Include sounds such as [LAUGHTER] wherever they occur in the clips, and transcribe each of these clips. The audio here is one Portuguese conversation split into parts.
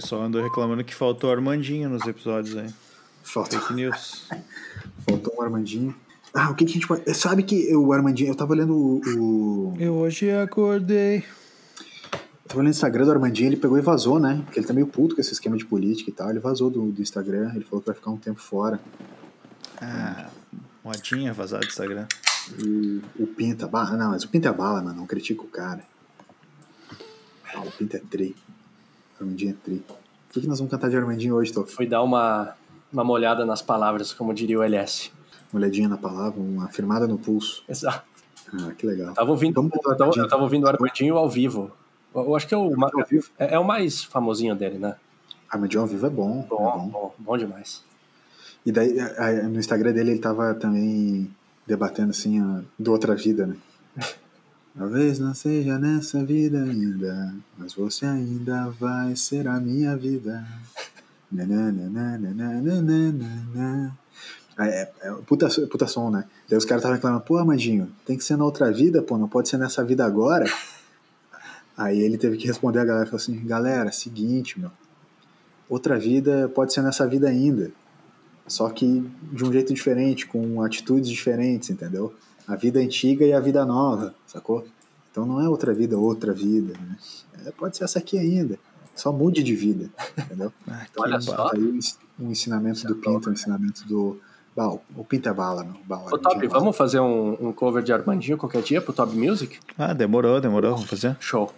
pessoal andou reclamando que faltou Armandinho nos episódios aí. Falta. Fake news. [LAUGHS] Faltou um Armandinho. Ah, o que, que a gente pode. Sabe que o Armandinho. Eu tava olhando o. o- Eu hoje acordei. Eu tava olhando o Instagram do Armandinho, ele pegou e vazou, né? Porque ele tá meio puto com esse esquema de política e tal. Ele vazou do, do Instagram, ele falou que vai ficar um tempo fora. Ah, modinha vazada do Instagram. O, o Pinta Bala. Não, mas o Pinta é bala, mano. Não critica o cara. Ah, o Pinta é tri. Armandinho é tri. O que, nós vamos cantar de Armandinho hoje, Tô? Fui dar uma, uma molhada nas palavras, como diria o LS. Uma olhadinha na palavra, uma firmada no pulso. Exato. Ah, que legal. Tava ouvindo, Vamos eu tava, eu tava ouvindo o Armandinho ao vivo. Eu, acho que é o, é, é o mais famosinho dele, né? Armandinho ao vivo é bom. é Bom, bom. bom, bom demais. E daí, no Instagram dele, ele tava também debatendo, assim, a, do outra vida, né? Talvez não seja nessa vida ainda, mas você ainda vai ser a minha vida. É, é, puta, som, né? Daí os caras estavam reclamando, pô, Amandinho, tem que ser na outra vida, pô, não pode ser nessa vida agora. Aí ele teve que responder a galera, falou assim, galera, seguinte, meu, outra vida pode ser nessa vida ainda. Só que de um jeito diferente, com atitudes diferentes, entendeu? A vida antiga e a vida nova, sacou? Então não é outra vida, outra vida, né? É, pode ser essa aqui ainda. Só mude de vida, entendeu? Ah, Então, Olha tá só. aí um um ensinamento do Pinto, um ensinamento do. Bah, o- Pinto é bala, meu. Bala, Ô, é bala. vamos fazer um, um cover de Armandinho qualquer dia pro Top Music? Ah, demorou, demorou. Vamos fazer. Show.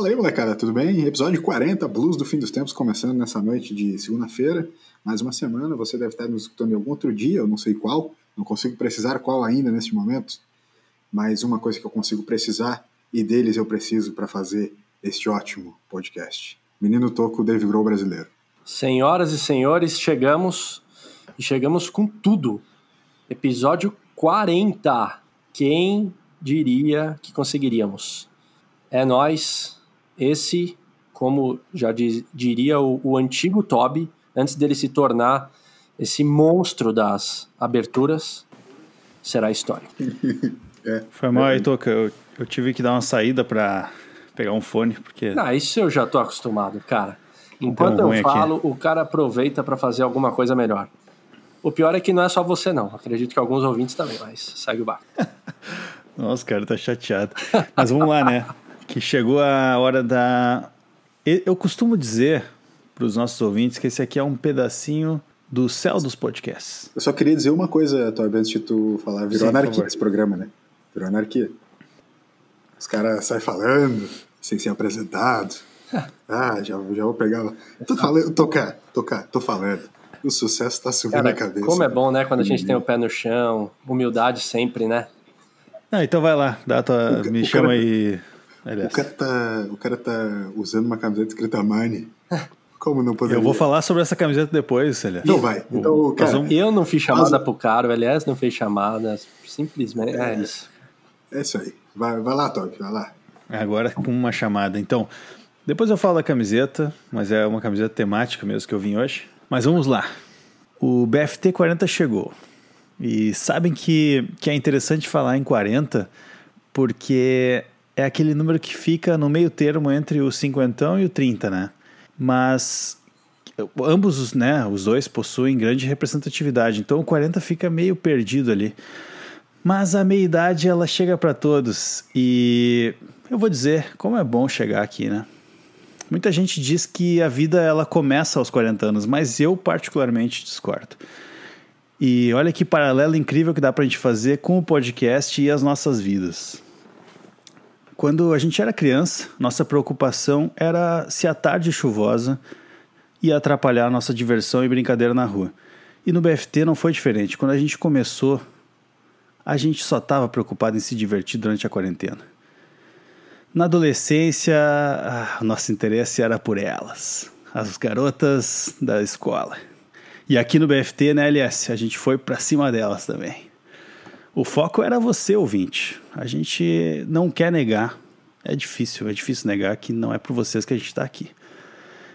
Fala aí, molecada, tudo bem? Episódio 40, Blues do Fim dos Tempos, começando nessa noite de segunda-feira. Mais uma semana, você deve estar nos escutando em algum outro dia, eu não sei qual, não consigo precisar qual ainda neste momento, mas uma coisa que eu consigo precisar, e deles eu preciso para fazer este ótimo podcast. Menino Toco, Dave Grohl brasileiro. Senhoras e senhores, chegamos e chegamos com tudo. Episódio 40. Quem diria que conseguiríamos? É nós. Esse, como já diz- diria o, o antigo Toby, antes dele se tornar esse monstro das aberturas, será histórico. [LAUGHS] Foi mal aí, Toca. Eu, eu tive que dar uma saída pra pegar um fone, porque. Ah, isso eu já tô acostumado, cara. Enquanto eu ruim aqui. falo, o cara aproveita pra fazer alguma coisa melhor. O pior é que não é só você, não. Acredito que alguns ouvintes também, mas segue o barco. [LAUGHS] Nossa, o cara tá chateado. Mas vamos lá, né? [LAUGHS] Que chegou a hora da. Eu costumo dizer pros nossos ouvintes que esse aqui é um pedacinho do céu dos podcasts. Eu só queria dizer uma coisa, Toby, antes de tu falar. Virou Sim, anarquia esse programa, né? Virou anarquia. Os caras saem falando, sem ser apresentado. [LAUGHS] Ah, já, já vou pegar. Tô falando, tocar, tocar, tô falando. O sucesso tá subindo Cara, a cabeça. como é bom, né? Quando a gente tem o pé no chão, humildade sempre, né? Ah, então vai lá, dá tua, O me o chama cara- aí. O Aliás, cara, tá, o cara tá usando uma camiseta escrita Mani. Como não poderia? eu vou falar sobre essa camiseta depois, aliás. Então vai. Então, cara, vamos- Eu não fiz chamada Mas- pro cara, o LS não fez chamada. Simplesmente. É, isso. é isso aí. Vai, vai lá, Toby, vai lá. Agora com uma chamada. Então, depois eu falo da camiseta, mas é uma camiseta temática mesmo que eu vim hoje. Mas vamos lá. O BFT 40 chegou. E sabem que, que é interessante falar em 40 porque é aquele número que fica no meio termo entre o cinquentão e o 30, né? Mas ambos, os, né, os dois possuem grande representatividade, então o 40 fica meio perdido ali. Mas a meia-idade ela chega para todos e eu vou dizer como é bom chegar aqui, né? Muita gente diz que a vida ela começa aos 40 anos, mas eu particularmente discordo. E olha que paralelo incrível que dá pra gente fazer com o podcast e as nossas vidas. Quando a gente era criança, nossa preocupação era se a tarde chuvosa ia atrapalhar a nossa diversão e brincadeira na rua. E no BFT não foi diferente. Quando a gente começou, a gente só estava preocupado em se divertir durante a quarentena. Na adolescência, ah, nosso interesse era por elas, as garotas da escola. E aqui no BFT, né, LS, a gente foi pra cima delas também. O foco era você, ouvinte. A gente não quer negar, é difícil, é difícil negar que não é por vocês que a gente está aqui.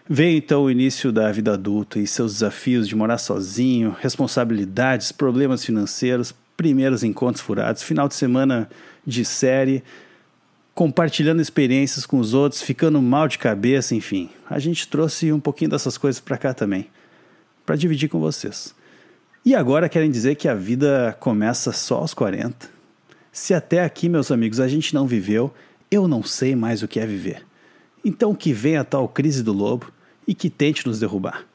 Veio então o início da vida adulta e seus desafios de morar sozinho, responsabilidades, problemas financeiros, primeiros encontros furados, final de semana de série, compartilhando experiências com os outros, ficando mal de cabeça, enfim. A gente trouxe um pouquinho dessas coisas para cá também, para dividir com vocês. E agora querem dizer que a vida começa só aos 40? Se até aqui, meus amigos, a gente não viveu, eu não sei mais o que é viver. Então que venha a tal crise do lobo e que tente nos derrubar.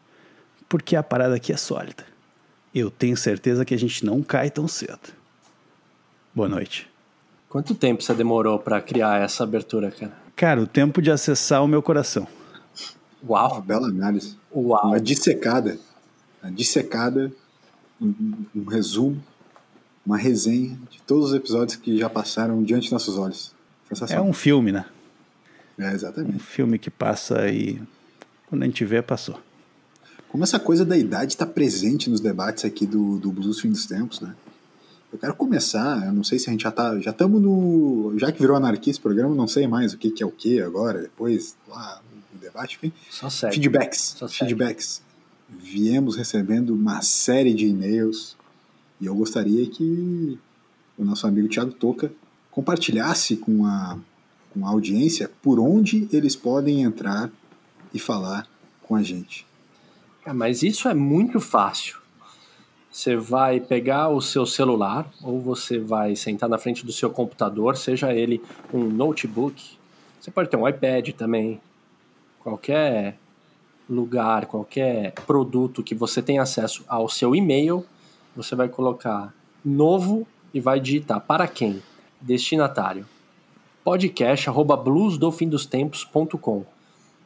Porque a parada aqui é sólida. Eu tenho certeza que a gente não cai tão cedo. Boa noite. Quanto tempo você demorou para criar essa abertura, cara? Cara, o tempo de acessar o meu coração. Uau! Uma bela análise. Uau! Uma dissecada. Uma dissecada, um, um resumo, uma resenha de todos os episódios que já passaram diante de nossos olhos. É um filme, né? É, exatamente. Um filme que passa e quando a gente vê, passou. Como essa coisa da idade está presente nos debates aqui do, do Blues Fim dos Tempos, né? Eu quero começar, eu não sei se a gente já tá, já estamos no, já que virou anarquia esse programa, não sei mais o que, que é o que agora, depois, lá, o debate, enfim. Só sério. Feedbacks, Só sério. feedbacks. Viemos recebendo uma série de e-mails e eu gostaria que o nosso amigo Thiago Toca compartilhasse com a, com a audiência por onde eles podem entrar e falar com a gente. Ah, mas isso é muito fácil. Você vai pegar o seu celular ou você vai sentar na frente do seu computador, seja ele um notebook. Você pode ter um iPad também. Qualquer lugar, qualquer produto que você tenha acesso ao seu e-mail, você vai colocar novo e vai digitar para quem? Destinatário. podcast arroba bluesdofindostempos.com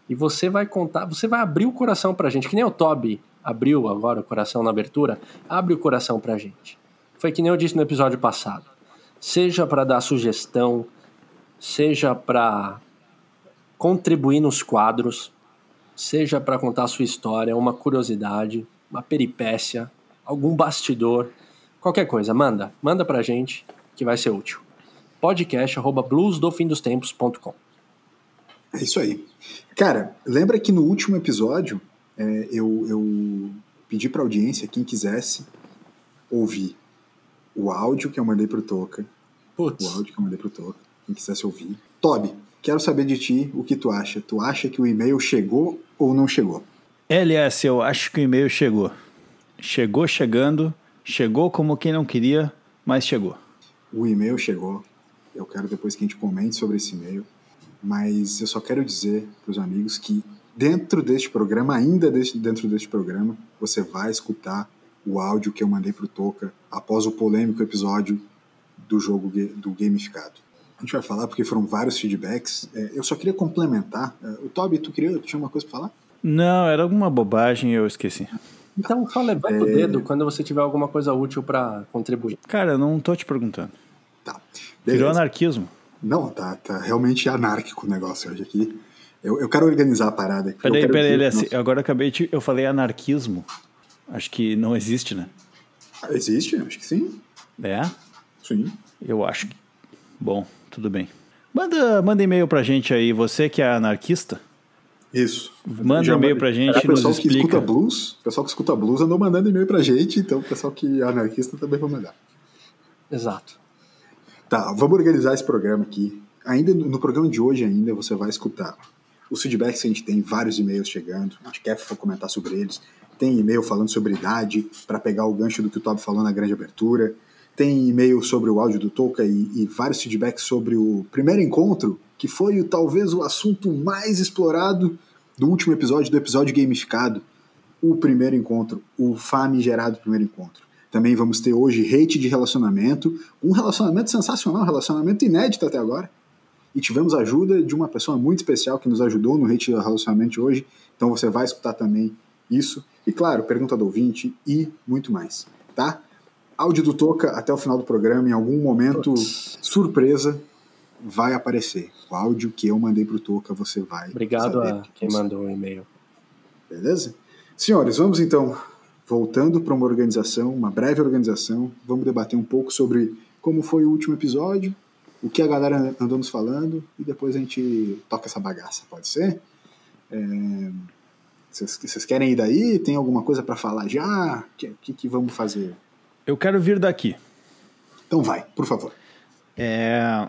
e você vai contar, você vai abrir o coração pra gente, que nem o Toby abriu agora o coração na abertura, abre o coração pra gente. Foi que nem eu disse no episódio passado. Seja para dar sugestão, seja para contribuir nos quadros, seja para contar a sua história, uma curiosidade, uma peripécia, algum bastidor, qualquer coisa, manda, manda pra gente que vai ser útil. podcast@bluesdofindostempos.com. É isso aí. Cara, lembra que no último episódio é, eu, eu pedi para audiência, quem quisesse ouvir o áudio que eu mandei pro Toca. Putz. O áudio que eu mandei pro Toca, quem quisesse ouvir. Toby, quero saber de ti o que tu acha. Tu acha que o e-mail chegou ou não chegou? LS, eu acho que o e-mail chegou. Chegou chegando, chegou como quem não queria, mas chegou. O e-mail chegou. Eu quero depois que a gente comente sobre esse e-mail. Mas eu só quero dizer para os amigos que dentro deste programa, ainda dentro deste programa, você vai escutar o áudio que eu mandei para o Toca após o polêmico episódio do jogo do gamificado. A gente vai falar porque foram vários feedbacks. É, eu só queria complementar. É, o Toby, tu queria, tu tinha uma coisa para falar? Não, era alguma bobagem eu esqueci. Então só levanta o dedo quando você tiver alguma coisa útil para contribuir. Cara, eu não tô te perguntando. Tá. Virou Beleza. anarquismo. Não, tá, tá realmente anárquico o negócio hoje aqui. Eu, eu quero organizar a parada aqui. Peraí, peraí, dizer- LS, Nossa, agora eu acabei de. Eu falei anarquismo. Acho que não existe, né? Existe? Acho que sim. É? Sim. Eu acho que. Bom, tudo bem. Manda, manda e-mail pra gente aí, você que é anarquista. Isso. Manda Já e-mail pra gente, É, o pessoal nos que explica. escuta blues, o pessoal que escuta blues andou mandando e-mail pra gente, então o pessoal que é anarquista também vai mandar. Exato. Tá, vamos organizar esse programa aqui. Ainda no no programa de hoje ainda você vai escutar os feedbacks que a gente tem, vários e-mails chegando, a gente quer comentar sobre eles. Tem e-mail falando sobre idade, para pegar o gancho do que o Tob falou na grande abertura. Tem e-mail sobre o áudio do Tolka e, e vários feedbacks sobre o primeiro encontro, que foi o, talvez o assunto mais explorado do último episódio, do episódio gamificado. O primeiro encontro, o famigerado primeiro encontro. Também vamos ter hoje hate de relacionamento, um relacionamento sensacional, um relacionamento inédito até agora. E tivemos a ajuda de uma pessoa muito especial que nos ajudou no hate de relacionamento hoje. Então você vai escutar também isso. E claro, pergunta do ouvinte e muito mais, tá? Áudio do Toca até o final do programa, em algum momento surpresa, vai aparecer. O áudio que eu mandei pro Toca, você vai Obrigado a quem mandou o e-mail. Beleza? Senhores, vamos então, voltando para uma organização, uma breve organização, vamos debater um pouco sobre como foi o último episódio, o que a galera andou nos falando, e depois a gente toca essa bagaça, pode ser? É, Vocês vocês querem ir daí? Tem alguma coisa para falar já? O que, que, que vamos fazer? Eu quero vir daqui. Então vai, por favor. É,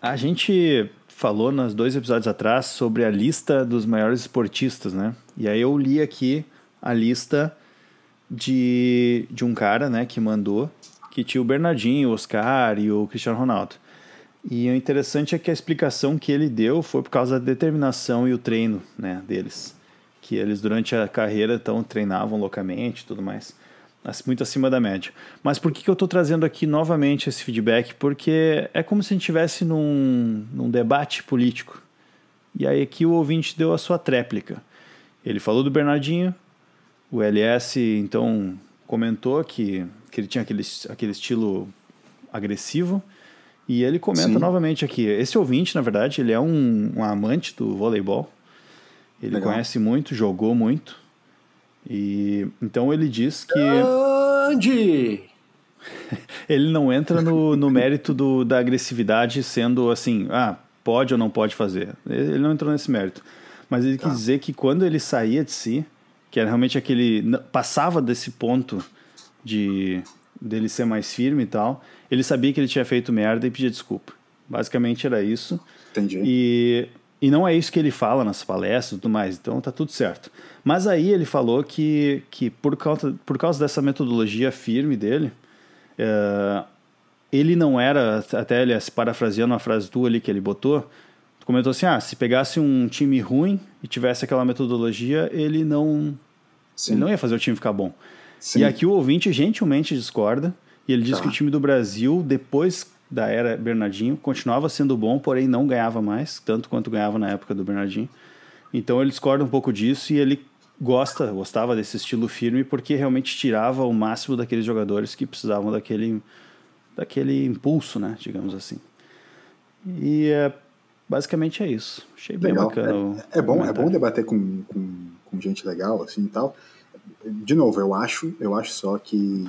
a gente falou nos dois episódios atrás sobre a lista dos maiores esportistas, né? E aí eu li aqui a lista de, de um cara, né, que mandou, que tinha o Bernardinho, o Oscar e o Cristiano Ronaldo. E o interessante é que a explicação que ele deu foi por causa da determinação e o treino, né, deles. Que eles durante a carreira então treinavam loucamente e tudo mais muito acima da média. Mas por que, que eu estou trazendo aqui novamente esse feedback? Porque é como se a gente estivesse num, num debate político. E aí aqui o ouvinte deu a sua tréplica. Ele falou do Bernardinho, o LS então comentou que, que ele tinha aquele, aquele estilo agressivo, e ele comenta Sim. novamente aqui. Esse ouvinte, na verdade, ele é um, um amante do voleibol. Ele Legal. conhece muito, jogou muito. E então ele diz que. Andy! [LAUGHS] ele não entra no, no mérito do, da agressividade sendo assim, ah, pode ou não pode fazer. Ele não entrou nesse mérito. Mas ele tá. quis dizer que quando ele saía de si, que era realmente aquele. passava desse ponto de dele ser mais firme e tal, ele sabia que ele tinha feito merda e pedia desculpa. Basicamente era isso. Entendi. E e não é isso que ele fala nas palestras e tudo mais, então tá tudo certo. Mas aí ele falou que, que por, causa, por causa dessa metodologia firme dele, é, ele não era, até ele parafraseando a frase tua ali que ele botou, comentou assim, ah, se pegasse um time ruim e tivesse aquela metodologia, ele não, ele não ia fazer o time ficar bom. Sim. E aqui o ouvinte gentilmente discorda, e ele diz tá. que o time do Brasil, depois da era Bernardinho, continuava sendo bom, porém não ganhava mais, tanto quanto ganhava na época do Bernardinho. Então ele discorda um pouco disso e ele gosta, gostava desse estilo firme porque realmente tirava o máximo daqueles jogadores que precisavam daquele daquele impulso, né, digamos assim. E é, basicamente é isso. Achei bem legal. bacana. É, é bom, é bom debater com, com, com gente legal assim e tal. De novo, eu acho, eu acho só que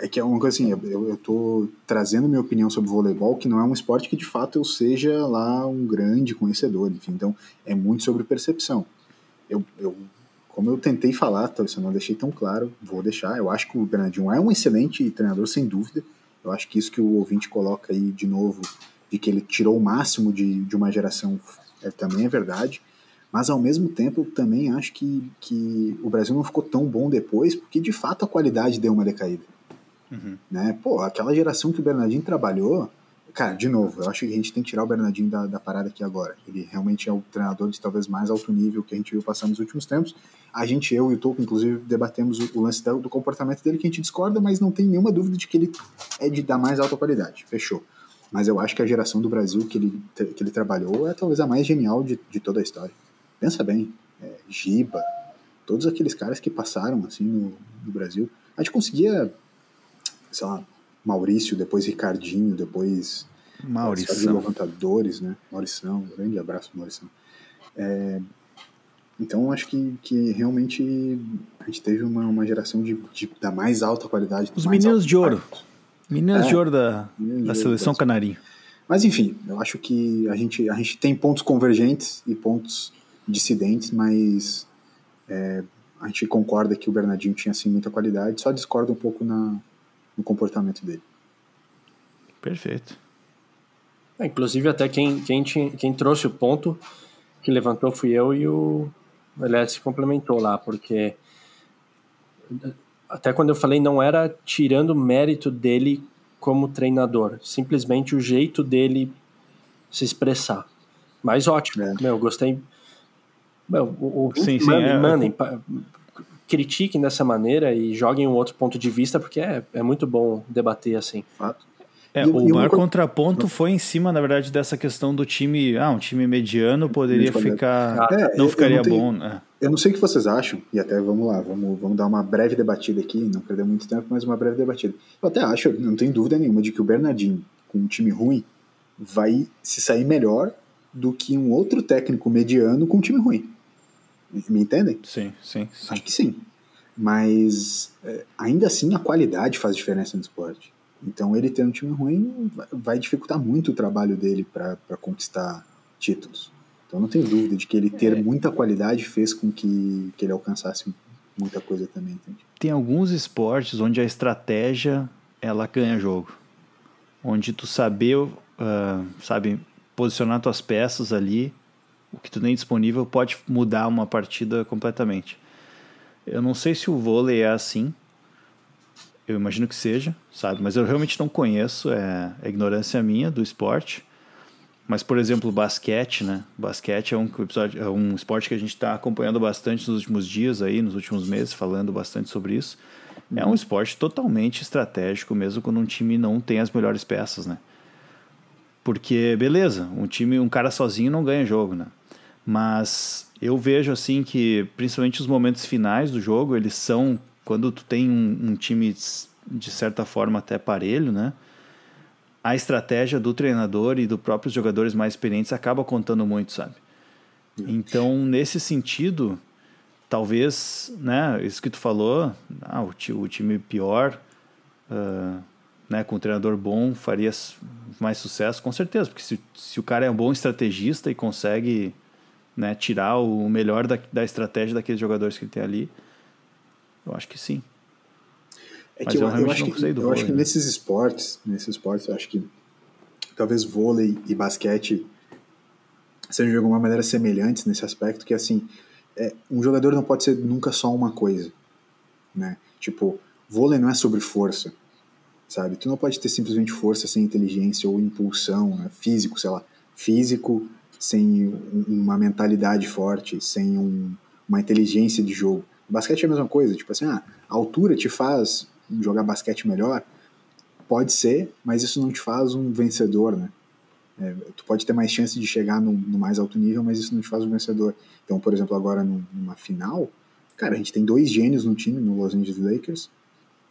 é que é uma coisa assim, eu, tô trazendo minha opinião sobre voleibol, que não é um esporte que de fato eu seja lá um grande conhecedor, enfim, então é muito sobre percepção. Eu, eu como eu tentei falar, tá, se eu não deixei tão claro, vou deixar. Eu acho que o Bernardinho é um excelente treinador, sem dúvida. Eu acho que isso que o ouvinte coloca aí de novo, de que ele tirou o máximo de, de uma geração, é, também é verdade. Mas ao mesmo tempo, eu também acho que, que o Brasil não ficou tão bom depois, porque de fato a qualidade deu uma decaída. Uhum. Né? Pô, aquela geração que o Bernardinho trabalhou, cara, de novo, eu acho que a gente tem que tirar o Bernardinho da, da parada aqui agora. Ele realmente é o treinador de talvez mais alto nível que a gente viu passar nos últimos tempos. A gente, eu e o Tolkien, inclusive, debatemos o, o lance do, do comportamento dele que a gente discorda, mas não tem nenhuma dúvida de que ele é de da mais alta qualidade. Fechou. Mas eu acho que a geração do Brasil que ele, que ele trabalhou é talvez a mais genial de, de toda a história. Pensa bem, é, Giba, todos aqueles caras que passaram assim no, no Brasil. A gente conseguia sei lá, Maurício, depois Ricardinho, depois Maurício. Levantadores, né? Maurição, grande abraço, Maurição. É, então, acho que, que realmente a gente teve uma, uma geração de, de da mais alta qualidade. Os meninos de ouro. Meninos é, de ouro da, da seleção canarinho. Mas, enfim, eu acho que a gente, a gente tem pontos convergentes e pontos dissidentes, mas é, a gente concorda que o Bernardinho tinha, assim, muita qualidade, só discorda um pouco na, no comportamento dele. Perfeito. É, inclusive, até quem, quem, tinha, quem trouxe o ponto que levantou fui eu e o Elias se complementou lá, porque até quando eu falei, não era tirando mérito dele como treinador, simplesmente o jeito dele se expressar. Mas ótimo, é. meu, gostei. Meu, o, o sim, sim, é, mandem, critiquem dessa maneira e joguem um outro ponto de vista, porque é, é muito bom debater assim. Fato. É, o maior contraponto foi em cima, na verdade, dessa questão do time. Ah, um time mediano poderia ficar. É, não ficaria não tenho, bom. Né? Eu não sei o que vocês acham, e até vamos lá, vamos, vamos dar uma breve debatida aqui, não perder muito tempo, mas uma breve debatida. Eu até acho, não tenho dúvida nenhuma, de que o Bernardinho, com um time ruim, vai se sair melhor do que um outro técnico mediano com um time ruim. Me entendem? Sim, sim. sim. Acho que sim. Mas é, ainda assim a qualidade faz diferença no esporte. Então ele ter um time ruim vai dificultar muito o trabalho dele para conquistar títulos. Então não tenho dúvida de que ele ter é. muita qualidade fez com que, que ele alcançasse muita coisa também. Entende? Tem alguns esportes onde a estratégia ela ganha jogo. onde tu saber, uh, sabe, posicionar tuas peças ali, o que tu tem disponível pode mudar uma partida completamente. Eu não sei se o vôlei é assim, eu imagino que seja, sabe, mas eu realmente não conheço, é, é ignorância minha do esporte. Mas, por exemplo, basquete, né? Basquete é um, episódio, é um esporte que a gente está acompanhando bastante nos últimos dias aí, nos últimos meses, falando bastante sobre isso. É um esporte totalmente estratégico, mesmo quando um time não tem as melhores peças, né? Porque, beleza, um time, um cara sozinho não ganha jogo, né? Mas eu vejo assim que, principalmente os momentos finais do jogo, eles são quando tu tem um, um time de certa forma até parelho, né? A estratégia do treinador e dos próprios jogadores mais experientes acaba contando muito, sabe? Então, nesse sentido, talvez, né, isso que tu falou, ah, o, o time pior, uh, né, com um treinador bom, faria mais sucesso, com certeza, porque se, se o cara é um bom estrategista e consegue né, tirar o melhor da, da estratégia daqueles jogadores que ele tem ali, eu acho que sim. É Mas que eu, eu, eu acho, que, eu vôlei, acho que né? nesses esportes, nesses esportes, eu acho que talvez vôlei e basquete sejam de alguma maneira semelhantes nesse aspecto, que assim, é, um jogador não pode ser nunca só uma coisa, né? Tipo, vôlei não é sobre força, sabe? Tu não pode ter simplesmente força sem inteligência ou impulsão, né? físico, sei lá, físico sem uma mentalidade forte, sem um, uma inteligência de jogo. Basquete é a mesma coisa, tipo assim, ah, a altura te faz jogar basquete melhor? Pode ser, mas isso não te faz um vencedor, né? É, tu pode ter mais chance de chegar no, no, mais alto nível, mas isso não te faz um vencedor. Então, por exemplo, agora numa final, cara, a gente tem dois gênios no time, no Los Angeles Lakers,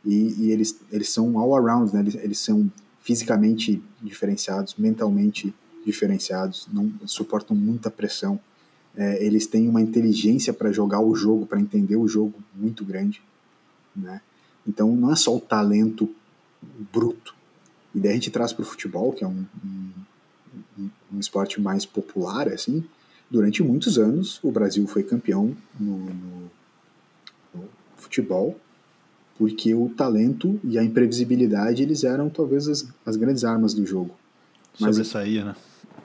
e, e eles, eles são all around, né? Eles, eles são fisicamente diferenciados, mentalmente diferenciados, não suportam muita pressão. É, eles têm uma inteligência para jogar o jogo, para entender o jogo muito grande, né? Então, não é só o talento bruto. E daí a gente traz para o futebol, que é um, um um esporte mais popular, assim, durante muitos anos o Brasil foi campeão no, no, no futebol, porque o talento e a imprevisibilidade eles eram talvez as, as grandes armas do jogo. Mas, sobressaía, né?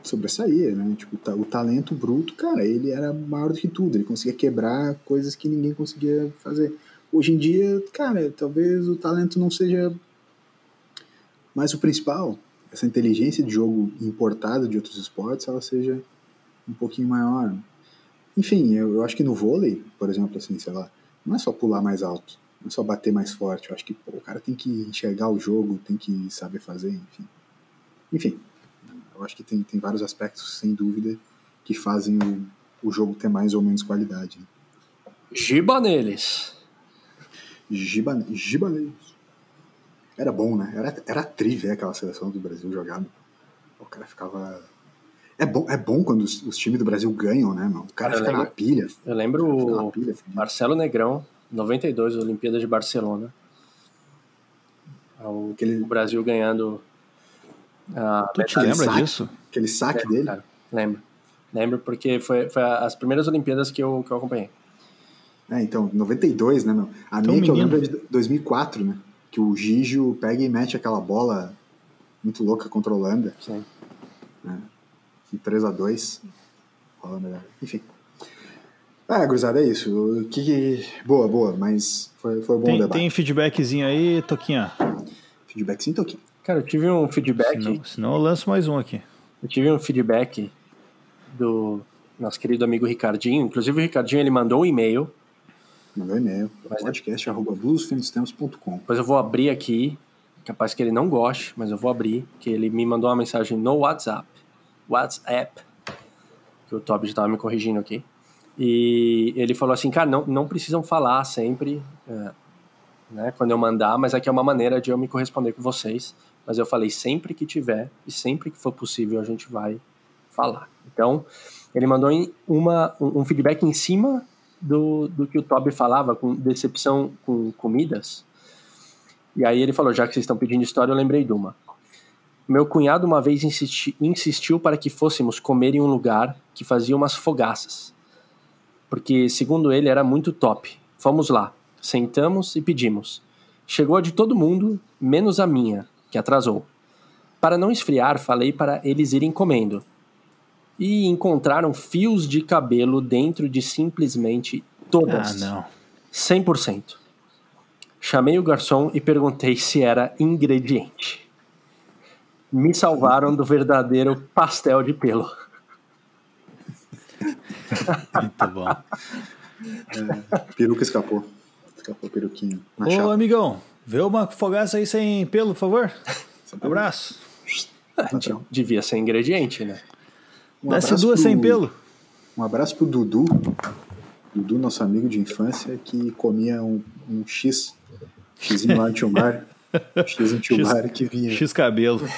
Sobressaía, né? Tipo, o talento bruto, cara, ele era maior do que tudo, ele conseguia quebrar coisas que ninguém conseguia fazer. Hoje em dia, cara, talvez o talento não seja mais o principal, essa inteligência de jogo importada de outros esportes ela seja um pouquinho maior. Enfim, eu, eu acho que no vôlei, por exemplo, assim, sei lá, não é só pular mais alto, não é só bater mais forte. Eu acho que pô, o cara tem que enxergar o jogo, tem que saber fazer, enfim. Enfim, eu acho que tem, tem vários aspectos, sem dúvida, que fazem o, o jogo ter mais ou menos qualidade. Né? Giba neles. Giba, giba neles. Era bom, né? Era, era tri ver aquela seleção do Brasil jogando. O cara ficava. É bom, é bom quando os, os times do Brasil ganham, né, mano? O cara eu fica lembro, na pilha. Eu lembro o pilha, Marcelo Negrão, 92, Olimpíadas de Barcelona. O, Aquele... o Brasil ganhando. A tu te lembra saque, disso? Aquele saque lembro, dele? Cara, lembro. Lembro porque foi, foi as primeiras Olimpíadas que eu, que eu acompanhei. É, então, 92, né, meu? A então, minha que eu lembro é de 2004, né? que o Gigio pega e mete aquela bola muito louca contra a Holanda. Sim. Né? 3 a 2 Holanda, enfim. Ah, gurizada, é isso. Que, que... Boa, boa, mas foi, foi bom tem, o debate. Tem feedbackzinho aí, Toquinha? Feedbackzinho, Toquinha? Cara, eu tive um feedback... Senão, senão eu lanço mais um aqui. Eu tive um feedback do nosso querido amigo Ricardinho. Inclusive o Ricardinho, ele mandou um e-mail Mandou e-mail. Podcast arroba bluesfinostempos.com. Depois eu vou abrir aqui. Capaz que ele não goste, mas eu vou abrir. Que ele me mandou uma mensagem no WhatsApp. WhatsApp. Que o Toby já estava me corrigindo aqui. E ele falou assim, cara, não, não precisam falar sempre é, né, quando eu mandar, mas aqui é uma maneira de eu me corresponder com vocês. Mas eu falei sempre que tiver e sempre que for possível a gente vai falar. Então, ele mandou uma, um feedback em cima do, do que o Toby falava, com decepção com comidas. E aí ele falou: já que vocês estão pedindo história, eu lembrei de uma. Meu cunhado uma vez insisti, insistiu para que fôssemos comer em um lugar que fazia umas fogaças. Porque, segundo ele, era muito top. Fomos lá, sentamos e pedimos. Chegou a de todo mundo, menos a minha, que atrasou. Para não esfriar, falei para eles irem comendo. E encontraram fios de cabelo dentro de simplesmente todas. Ah, não. 100%. Chamei o garçom e perguntei se era ingrediente. Me salvaram do verdadeiro pastel de pelo. [LAUGHS] Muito bom. É, peruca escapou. Escapou peruquinho. Na Ô, chapa. amigão, vê uma fogaça aí sem pelo, por favor. Abraço. Patrão. Devia ser ingrediente, né? Um Desce duas pro- sem pelo. Um abraço pro Dudu. Dudu, nosso amigo de infância, que comia um, um X. Xzinho lá em Tilmar. X em Tilmar [LAUGHS] que vinha. X cabelo.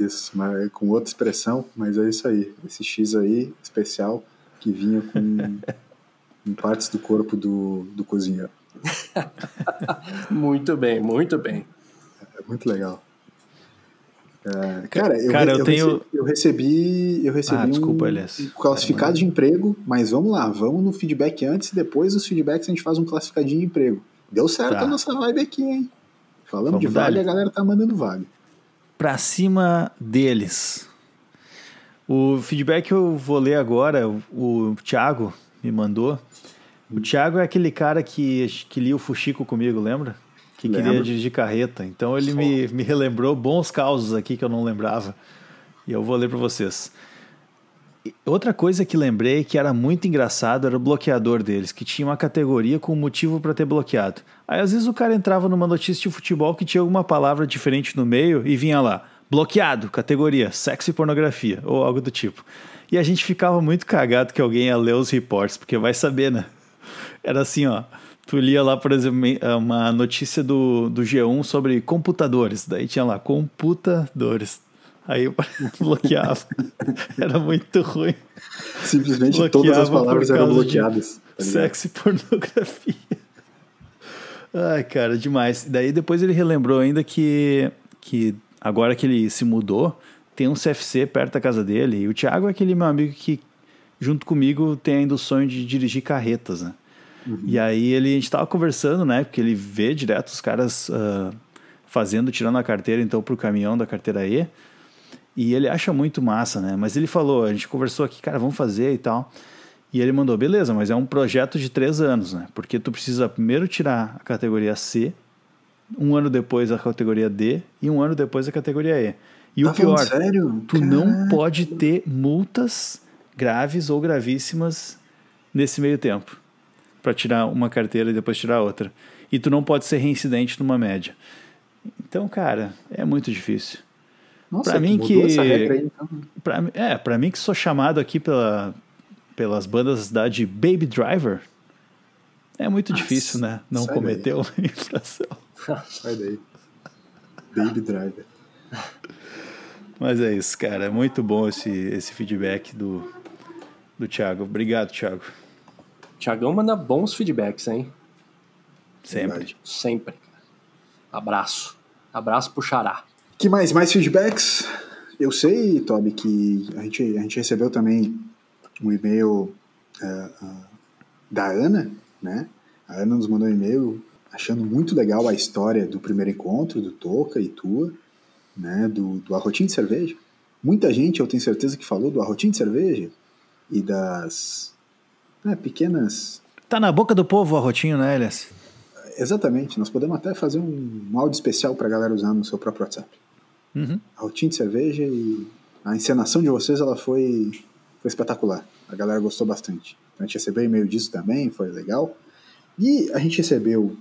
Isso, mas com outra expressão, mas é isso aí. Esse X aí, especial, que vinha com, [LAUGHS] com partes do corpo do, do cozinheiro. [LAUGHS] Muito bem, muito bem. É muito legal. É, cara, eu, Cara, re- eu tenho- recebi, eu recebi, eu recebi Ah, desculpa, um, Elias. um classificado de emprego, mas vamos lá, vamos no feedback antes, depois dos feedbacks a gente faz um classificadinho de emprego. Deu certo Tá. a nossa vibe aqui, hein? Falando Vamos de vale, a galera tá mandando vale. Pra cima deles. O feedback eu vou ler agora, o, o Thiago me mandou. O Thiago é aquele cara que, que lia o Fuxico comigo, lembra? Que queria dirigir carreta. Então ele me, me relembrou bons causos aqui que eu não lembrava. E eu vou ler para vocês. Outra coisa que lembrei que era muito engraçado era o bloqueador deles, que tinha uma categoria com motivo para ter bloqueado. Aí às vezes o cara entrava numa notícia de futebol que tinha alguma palavra diferente no meio e vinha lá, bloqueado, categoria, sexo e pornografia, ou algo do tipo. E a gente ficava muito cagado que alguém ia ler os reportes, porque vai saber, né? Era assim, ó. Tu lia lá, por exemplo, uma notícia do, do G1 sobre computadores. Daí tinha lá, computadores. Aí eu [LAUGHS] bloqueava. Era muito ruim. Simplesmente Bloqueava todas as palavras eram bloqueadas. tá? Sexo e pornografia. Ai, cara, demais. Daí depois ele relembrou ainda que, que agora que ele se mudou, tem um CFC perto da casa dele. E o Thiago é aquele meu amigo que, junto comigo, tem ainda o sonho de dirigir carretas, né? E aí ele, a gente tava conversando, né? Porque ele vê direto os caras ah, fazendo, tirando a carteira, então, pro caminhão da carteira E. E ele acha muito massa, né? Mas ele falou, a gente conversou aqui, cara, vamos fazer e tal. E ele mandou, beleza, mas é um projeto de três anos, né? Porque tu precisa primeiro tirar a categoria C, um ano depois a categoria D e um ano depois a categoria E. E Tá o pior, sério? tu não Caraca. pode ter multas graves ou gravíssimas nesse meio tempo para tirar uma carteira e depois tirar outra. E tu não pode ser reincidente numa média. Então, cara, é muito difícil. Nossa, pra mim que- essa regra aí, então. Pra, é, pra mim que sou chamado aqui pela, pelas bandas da de Baby Driver, é muito difícil, né? Não cometer uma infração. [LAUGHS] Sai daí. Baby Driver. Mas é isso, cara. É muito bom esse, esse feedback do, do Thiago. Obrigado, Thiago. Tiagão manda bons feedbacks, hein? Sempre. Verdade. Sempre. Abraço. Abraço pro Xará. Que mais? Mais feedbacks? Eu sei, Toby, que a gente, a gente recebeu também um e-mail ah, ah, da Ana, né? A Ana nos mandou um e-mail achando muito legal a história do primeiro encontro, do Toca e tua, né? Do, do Arrotinho de Cerveja. Muita gente, eu tenho certeza que falou do Arrotinho de Cerveja e das né, pequenas Tá na boca do povo o arrotinho, né, Elias? Exatamente, nós podemos até fazer um, áudio especial para a galera usar no seu próprio WhatsApp. Uhum. A rotina de cerveja e a encenação de vocês ela foi, foi espetacular. A galera gostou bastante. Então, a gente recebeu e-mail disso também, foi legal. E a gente recebeu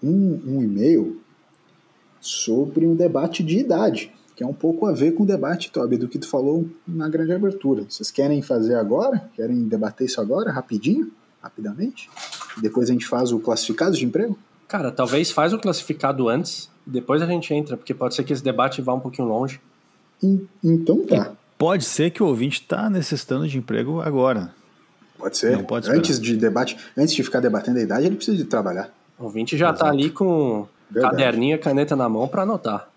um, um e-mail sobre um debate de idade, que é um pouco a ver com o debate, Toby, do que tu falou na grande abertura. Vocês querem fazer agora? Querem debater isso agora, rapidinho? Rapidamente? E depois a gente faz o classificado de emprego? Cara, talvez faz o classificado antes e depois a gente entra, porque pode ser que esse debate vá um pouquinho longe. En- Então tá. Pode ser que o ouvinte tá necessitando de emprego agora. Pode ser. Não pode esperar. antes de debate, antes de ficar debatendo a idade, ele precisa de trabalhar. O ouvinte já tá Exato. ali com Verdade. caderninho e caneta na mão para anotar.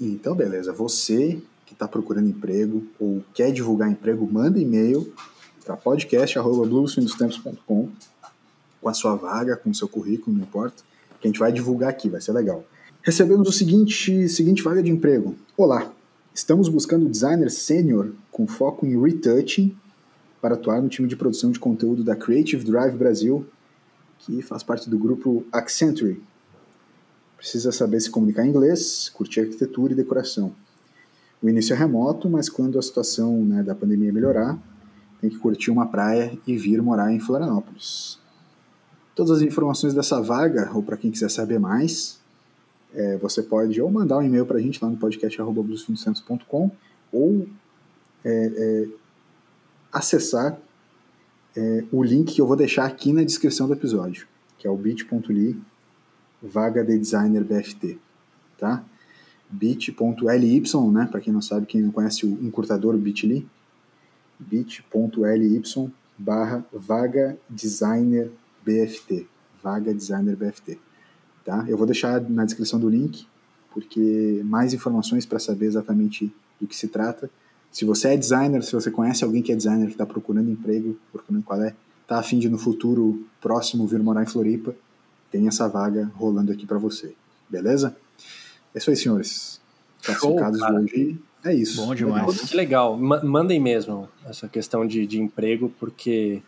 Então, beleza. Você que está procurando emprego ou quer divulgar emprego, manda e-mail para podcast.bluesfindostempos.com com a sua vaga, com o seu currículo, não importa, que a gente vai divulgar aqui, vai ser legal. Recebemos o seguinte, seguinte vaga de emprego. Olá, Estamos buscando designer sênior com foco em retouching para atuar no time de produção de conteúdo da Creative Drive Brasil, que faz parte do grupo Accenture. Precisa saber se comunicar em inglês, curtir arquitetura e decoração. O início é remoto, mas quando a situação né, da pandemia melhorar, tem que curtir uma praia e vir morar em Florianópolis. Todas as informações dessa vaga, ou para quem quiser saber mais, é, você pode ou mandar um e-mail para a gente lá no podcast.blusfinocentros.com ou é, é, acessar é, o link que eu vou deixar aqui na descrição do episódio, que é o bit.ly vaga de designer BFT, tá? bit.ly, né, para quem não sabe, quem não conhece o encurtador bit.ly, bit.ly barra vaga designer BFT, vaga designer BFT. Tá? Eu vou deixar na descrição do link, porque mais informações para saber exatamente do que se trata. Se você é designer, se você conhece alguém que é designer que está procurando emprego, procurando qual é, está afim de no futuro próximo vir morar em Floripa, tem essa vaga rolando aqui para você. Beleza? É isso aí, senhores. Classificados de hoje é isso. Bom demais. Que legal. Mandem mesmo essa questão de, de emprego, porque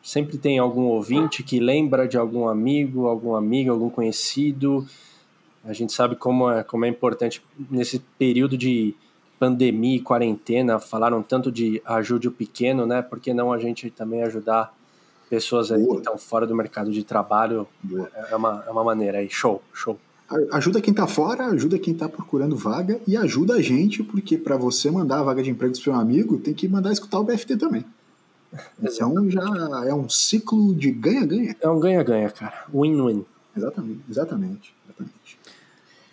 sempre tem algum ouvinte que lembra de algum amigo, algum amigo, algum conhecido. A gente sabe como é, como é importante nesse período de pandemia e quarentena, falaram tanto de ajude o pequeno, né? Por que não a gente também ajudar pessoas aí que estão fora do mercado de trabalho? É uma, é uma maneira aí. Show, show. Ajuda quem está fora, ajuda quem está procurando vaga e ajuda a gente, porque para você mandar a vaga de emprego para seu amigo, tem que mandar escutar o BFT também. [LAUGHS] Então já é um ciclo de ganha-ganha. É um ganha-ganha, cara. Win-win. Exatamente, exatamente, exatamente.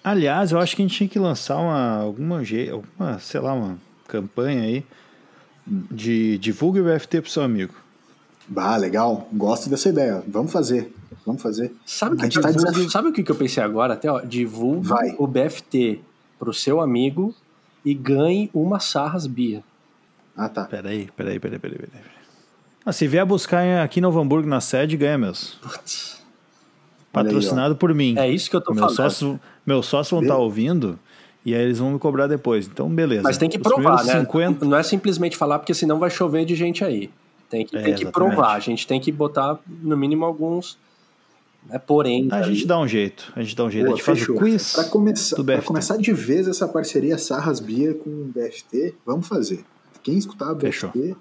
Aliás, eu acho que a gente tinha que lançar uma, alguma, alguma sei lá, uma campanha aí de divulgue o BFT pro seu amigo. Bah, legal. Gosto dessa ideia. Vamos fazer. Vamos fazer. Sabe, que tá divulgue, sabe o que eu pensei agora? Até, ó, divulgue Vai. o BFT pro seu amigo e ganhe uma Sarras Bia. Ah, tá. Peraí, peraí, peraí, peraí, peraí. Ah, se vier buscar aqui em Novo Hamburgo na sede, ganha mesmo. Patrocinado aí, por mim. É isso que eu tô meu falando. Sócio, meus sócios vão estar tá ouvindo e aí eles vão me cobrar depois. Então, beleza. Mas tem que Os provar, né? 50... Não é simplesmente falar, porque senão vai chover de gente aí. Tem que, é, tem que provar. A gente tem que botar, no mínimo, alguns. Né? Porém. A gente dá um jeito. A gente dá um jeito. Boa, a gente fechou. faz o quiz. Para começar, começar de vez essa parceria Sarras Bia com o BFT, vamos fazer. Quem escutar o BFT. Fechou.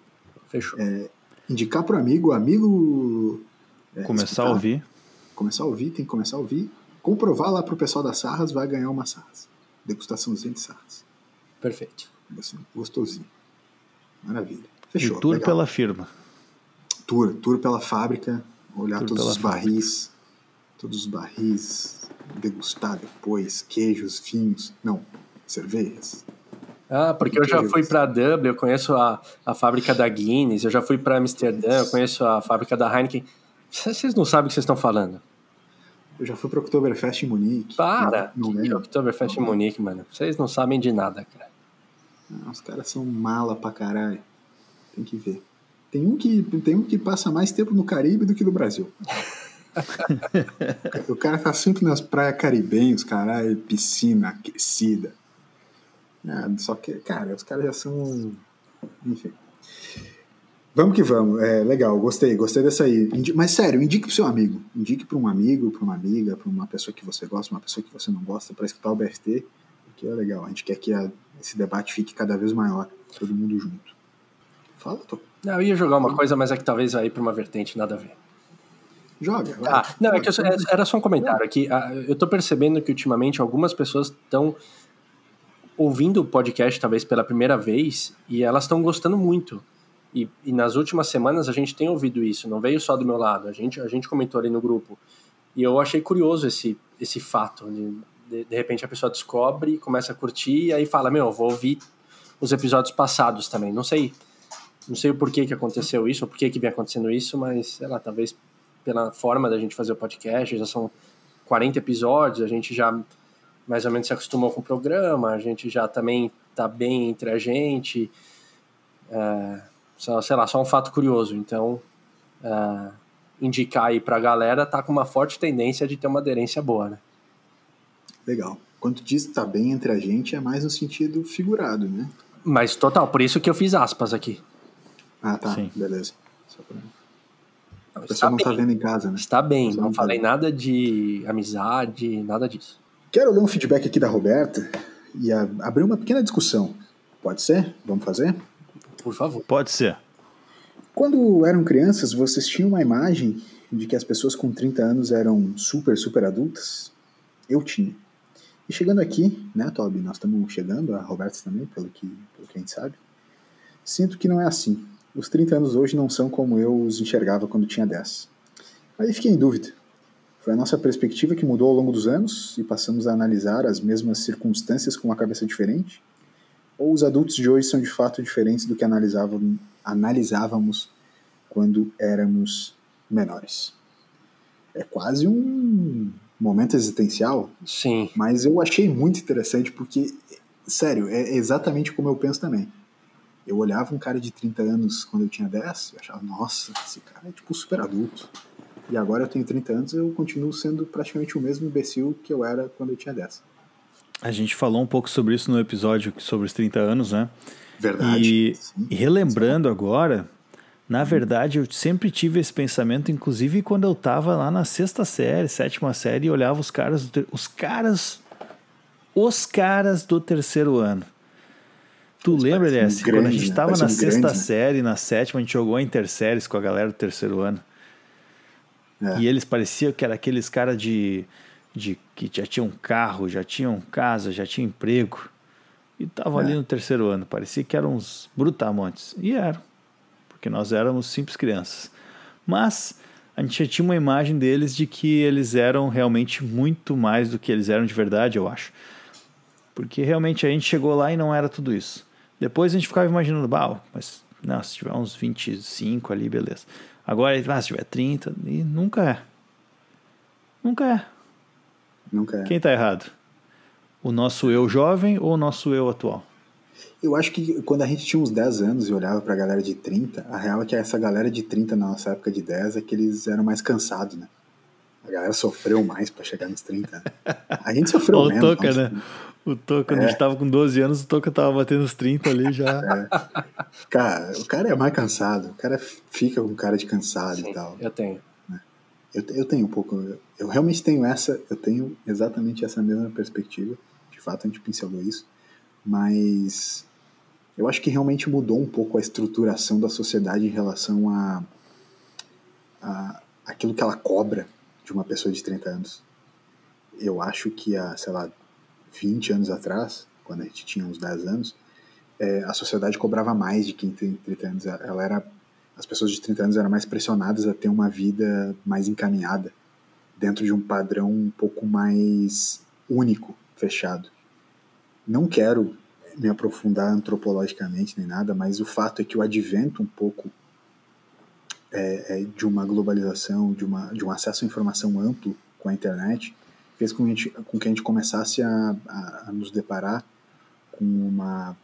Fechou. É, indicar para o amigo, o amigo. É, começar escutar, a ouvir. Começar a ouvir, tem que começar a ouvir. Comprovar lá para o pessoal da Sarras, vai ganhar uma Sarras. Degustaçãozinha de Sarras. Perfeito. Assim, gostosinho. Maravilha. Fechou. E tour legal. pela firma. Tour, tour pela fábrica, olhar tour todos os barris, fábrica. todos os barris, degustar depois, queijos, vinhos, não, cervejas, ah, porque eu já fui para Dublin, eu conheço a, a fábrica da Guinness, eu já fui para Amsterdã, eu conheço a fábrica da Heineken. Vocês não sabem o que vocês estão falando. Eu já fui para Oktoberfest em Munique. Para! Não, não Oktoberfest em Munique, mano. Vocês não sabem de nada, cara. Não, os caras são mala pra caralho. Tem que ver. Tem um que, tem um que passa mais tempo no Caribe do que no Brasil. [LAUGHS] o cara tá sempre nas praias caribenhas, caralho, piscina aquecida. Ah, só que, cara, os caras já são. Enfim. Vamos que vamos. É legal, gostei, gostei dessa aí. Mas sério, indique pro seu amigo. Indique para um amigo, para uma amiga, para uma pessoa que você gosta, uma pessoa que você não gosta, para escutar o BFT, porque é legal. A gente quer que a, esse debate fique cada vez maior, todo mundo junto. Fala, tô. Não, eu ia jogar uma coisa, mas é que talvez aí para uma vertente nada a ver. Joga. Vai. Ah, não, é que eu, era só um comentário aqui. Ah, eu tô percebendo que ultimamente algumas pessoas estão ouvindo o podcast talvez pela primeira vez e elas estão gostando muito. E, e, nas últimas semanas a gente tem ouvido isso, não veio só do meu lado, a gente, a gente comentou ali no grupo. E eu achei curioso esse, esse fato. De, de repente a pessoa descobre, começa a curtir e aí fala: Meu, vou ouvir os episódios passados também. Não sei não sei o porquê que aconteceu isso, ou porquê que vem acontecendo isso, mas sei lá, talvez pela forma da gente fazer o podcast, já são 40 episódios, a gente já mais ou menos se acostumou com o programa, a gente já também tá bem entre a gente. É, só, sei lá, só um fato curioso. Então, é, indicar aí pra galera tá com uma forte tendência de ter uma aderência boa, né? Legal. quando diz que tá bem entre a gente, é mais no sentido figurado, né? Mas total, por isso que eu fiz aspas aqui. Ah, tá. Sim. Beleza. Só pra... Está pessoal não tá bem. vendo em casa, né? Está bem, não não falei falei. nada de amizade, nada disso. Quero ler um feedback aqui da Roberta e a- abrir uma pequena discussão. Pode ser? Vamos fazer? Por favor. Pode ser. Quando eram crianças, vocês tinham uma imagem de que as pessoas com 30 anos eram super, super adultas? Eu tinha. E chegando aqui, né, Toby? Nós estamos chegando, a Roberta também, pelo que, pelo que a gente sabe. Sinto que não é assim. Os 30 anos hoje não são como eu os enxergava quando tinha 10. Aí fiquei em dúvida. Foi a nossa perspectiva que mudou ao longo dos anos e passamos a analisar as mesmas circunstâncias com uma cabeça diferente? Ou os adultos de hoje são de fato diferentes do que analisavam, analisávamos quando éramos menores? É quase um momento existencial, Sim. mas eu achei muito interessante porque, sério, é exatamente como eu penso também. Eu olhava um cara de 30 anos quando eu tinha 10 e achava, nossa, esse cara é tipo super adulto. E agora eu tenho 30 anos e eu continuo sendo praticamente o mesmo imbecil que eu era quando eu tinha 10. A gente falou um pouco sobre isso no episódio sobre os 30 anos, né? Verdade. E, sim. e relembrando agora, na verdade eu sempre tive esse pensamento, inclusive quando eu tava lá na sexta série, sétima série, e olhava os caras, os caras, os caras do terceiro ano. Tu lembra, Elias? Quando a gente né? tava na Parecem sexta grandes, né? série, na sétima, a gente jogou a interséries com a galera do terceiro ano. É. E eles pareciam que era aqueles caras de, de que já tinham carro, já tinham casa, já tinham emprego. E estavam É. ali no terceiro ano. Parecia que eram uns brutamontes. E eram. Porque nós éramos simples crianças. Mas a gente já tinha uma imagem deles de que eles eram realmente muito mais do que eles eram de verdade, eu acho. Porque realmente a gente chegou lá e não era tudo isso. Depois a gente ficava imaginando, bah, mas não, se tiver uns 25 ali, beleza. Agora, ah, se tiver 30, e nunca é. Nunca é. Nunca é. Quem tá errado? O nosso eu jovem ou o nosso eu atual? Eu acho que quando a gente tinha uns 10 anos e olhava pra galera de 30, a real é que essa galera de 30 na nossa época de 10 é que eles eram mais cansados, né? A galera sofreu mais pra chegar nos 30. né? A gente sofreu [LAUGHS] menos. Toca, né? O Toca, quando a gente tava com 12 anos, o Toca tava batendo os 30 ali já. Cara, o cara é mais cansado. O cara fica com cara de cansado Sim, e tal. eu tenho. Eu, eu tenho um pouco. Eu realmente tenho essa. Eu tenho exatamente essa mesma perspectiva. De fato, a gente pincelou isso. Mas eu acho que realmente mudou um pouco a estruturação da sociedade em relação a, a aquilo que ela cobra de uma pessoa de 30 anos. Eu acho que há, sei lá, 20 anos atrás, quando a gente tinha uns 10 anos, é, a sociedade cobrava mais de quem tem 30 anos. Ela era as pessoas de 30 anos eram mais pressionadas a ter uma vida mais encaminhada, dentro de um padrão um pouco mais único, fechado. Não quero me aprofundar antropologicamente nem nada, mas o fato é que o advento um pouco é, é, de uma globalização, de, uma, de um acesso à informação amplo com a internet, fez com, a gente, com que a gente começasse a, a, a nos deparar com uma,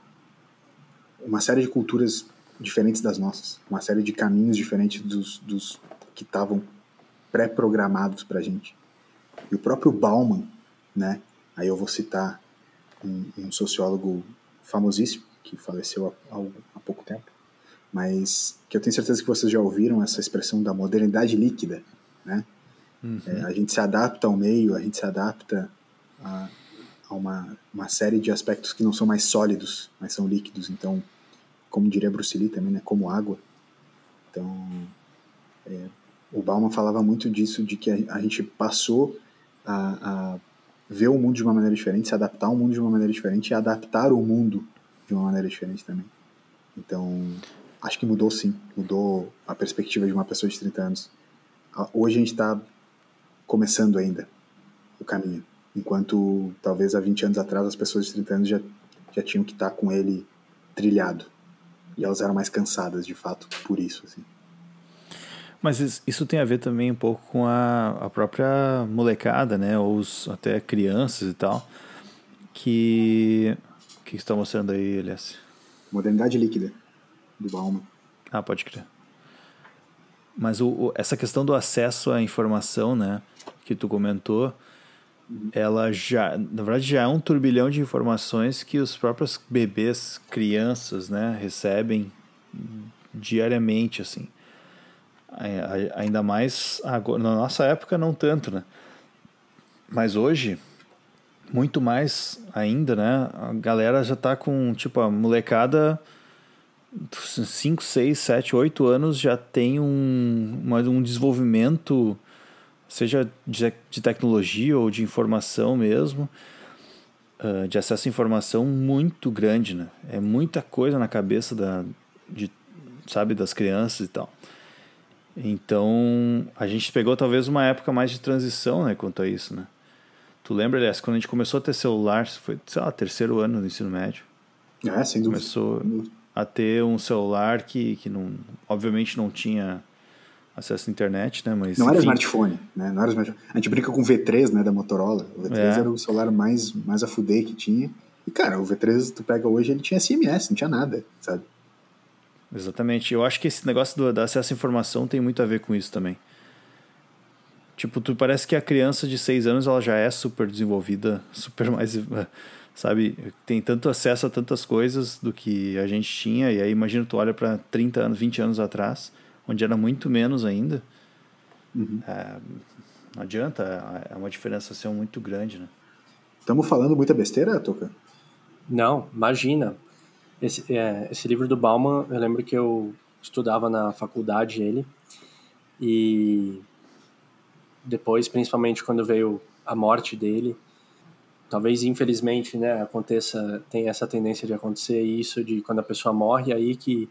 uma série de culturas diferentes das nossas, uma série de caminhos diferentes dos, dos que estavam pré-programados para gente. E o próprio Bauman, né? Aí eu vou citar um, um sociólogo famosíssimo que faleceu há, há pouco tempo, mas que eu tenho certeza que vocês já ouviram essa expressão da modernidade líquida, né? Uhum. É, a gente se adapta ao meio, a gente se adapta a, a uma, uma série de aspectos que não são mais sólidos, mas são líquidos. Então, como diria Bruce Lee também, né, como água. Então, é, o Bauman falava muito disso, de que a, a gente passou a, a, ver o mundo de uma maneira diferente, se adaptar ao mundo de uma maneira diferente e adaptar o mundo de uma maneira diferente também. Então, acho que mudou sim, mudou a perspectiva de uma pessoa de 30 anos. Hoje a gente está começando ainda o caminho, enquanto talvez há 20 anos atrás as pessoas de 30 anos já, já tinham que estar com ele trilhado. E elas eram mais cansadas, de fato, por isso. Assim. Mas isso tem a ver também um pouco com a, a própria molecada, né? Ou os, até crianças e tal. Que. O que está mostrando aí, Elias? Modernidade líquida, do Bauman. Ah, pode crer. Mas o, o, essa questão do acesso à informação, né? Que tu comentou. ela já, na verdade, já é um turbilhão de informações que os próprios bebês, crianças, né, recebem diariamente, assim. Ainda mais agora, na nossa época não tanto, né? Mas hoje, muito mais ainda, né? A galera já tá com, tipo, a molecada 5, 6, 7, 8 anos já tem um, um desenvolvimento, seja de, de tecnologia ou de informação mesmo, uh, de acesso à informação muito grande, né? É muita coisa na cabeça da, de, sabe, das crianças e tal. Então, a gente pegou talvez uma época mais de transição, né, quanto a isso, né? Tu lembra, aliás, quando a gente começou a ter celular, foi, sei lá, terceiro ano do ensino médio. É, sem dúvida. Começou a ter um celular que, que não, obviamente não tinha acesso à internet, né? Mas, não enfim. era smartphone, né? Não era smartphone. A gente brinca com o V3, né, da Motorola. O V3 é. era o celular mais, mais a fuder que tinha. E, cara, o V3, tu pega hoje, ele tinha SMS, não tinha nada, sabe? Exatamente. Eu acho que esse negócio do, acesso à informação tem muito a ver com isso também. Tipo, tu parece que a criança de 6 anos ela já é super desenvolvida, [LAUGHS] super mais, sabe, tem tanto acesso a tantas coisas do que a gente tinha, e aí imagina tu olha para 30 anos, 20 anos atrás, onde era muito menos ainda. Uhum. É, não adianta, é, é uma diferenciação muito grande, né? Estamos falando muita besteira, Toca? Não, imagina. Esse, é, esse livro do Bauman, eu lembro que eu estudava na faculdade ele, e depois, principalmente quando veio a morte dele, talvez infelizmente, né, aconteça, tem essa tendência de acontecer isso de quando a pessoa morre aí que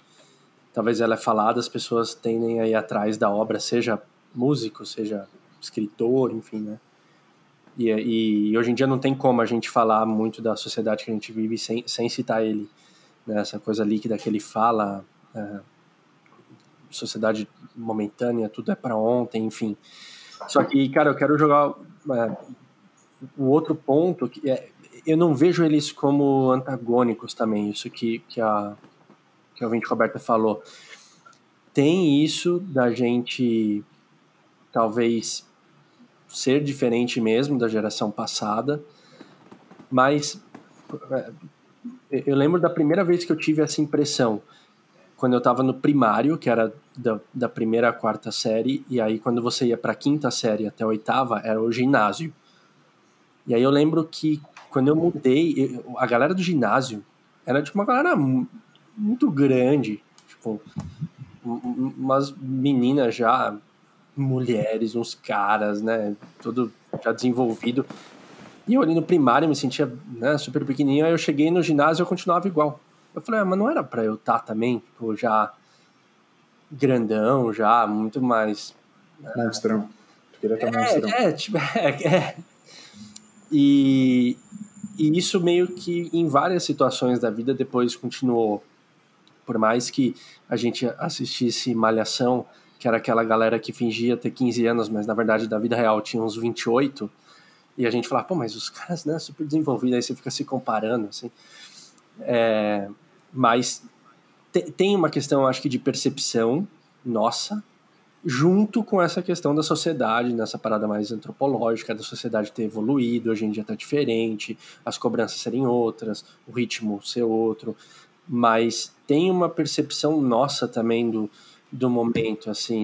talvez ela é falada, as pessoas tendem a ir atrás da obra, seja músico, seja escritor, enfim, né? E, e, hoje em dia não tem como a gente falar muito da sociedade que a gente vive sem, sem citar ele né, essa coisa líquida que ele fala, é, sociedade momentânea, tudo é para ontem, enfim. Só que, cara, eu quero jogar é, o outro ponto que é, eu não vejo eles como antagônicos também, isso que, que a que a Vinte Roberta falou. Tem isso da gente talvez ser diferente mesmo da geração passada, mas é, eu lembro da primeira vez que eu tive essa impressão, quando eu estava no primário, que era da, da primeira à quarta série, e aí quando você ia para quinta série até a oitava, era o ginásio. E aí eu lembro que quando eu mudei, a galera do ginásio era tipo uma galera muito grande, tipo, umas meninas já, mulheres, uns caras, né, tudo já desenvolvido. E eu ali no primário me sentia né, super pequenininho, aí eu cheguei no ginásio e eu continuava igual. Eu falei, ah, mas não era pra eu estar tá também, tipo, já grandão, já, muito mais... Né? Monstrão. Queria estar é, monstrão. É, tipo, [LAUGHS] é, é. E, e isso meio que em várias situações da vida depois continuou. Por mais que a gente assistisse Malhação, que era aquela galera que fingia ter 15 anos, mas na verdade da vida real tinha uns 28, e a gente fala, pô, mas os caras, né, super desenvolvidos, aí você fica se comparando, assim. É, mas te, tem uma questão, acho que, de percepção nossa, junto com essa questão da sociedade, nessa parada mais antropológica, da sociedade ter evoluído, hoje em dia tá diferente, as cobranças serem outras, o ritmo ser outro, mas tem uma percepção nossa também do, do momento, assim,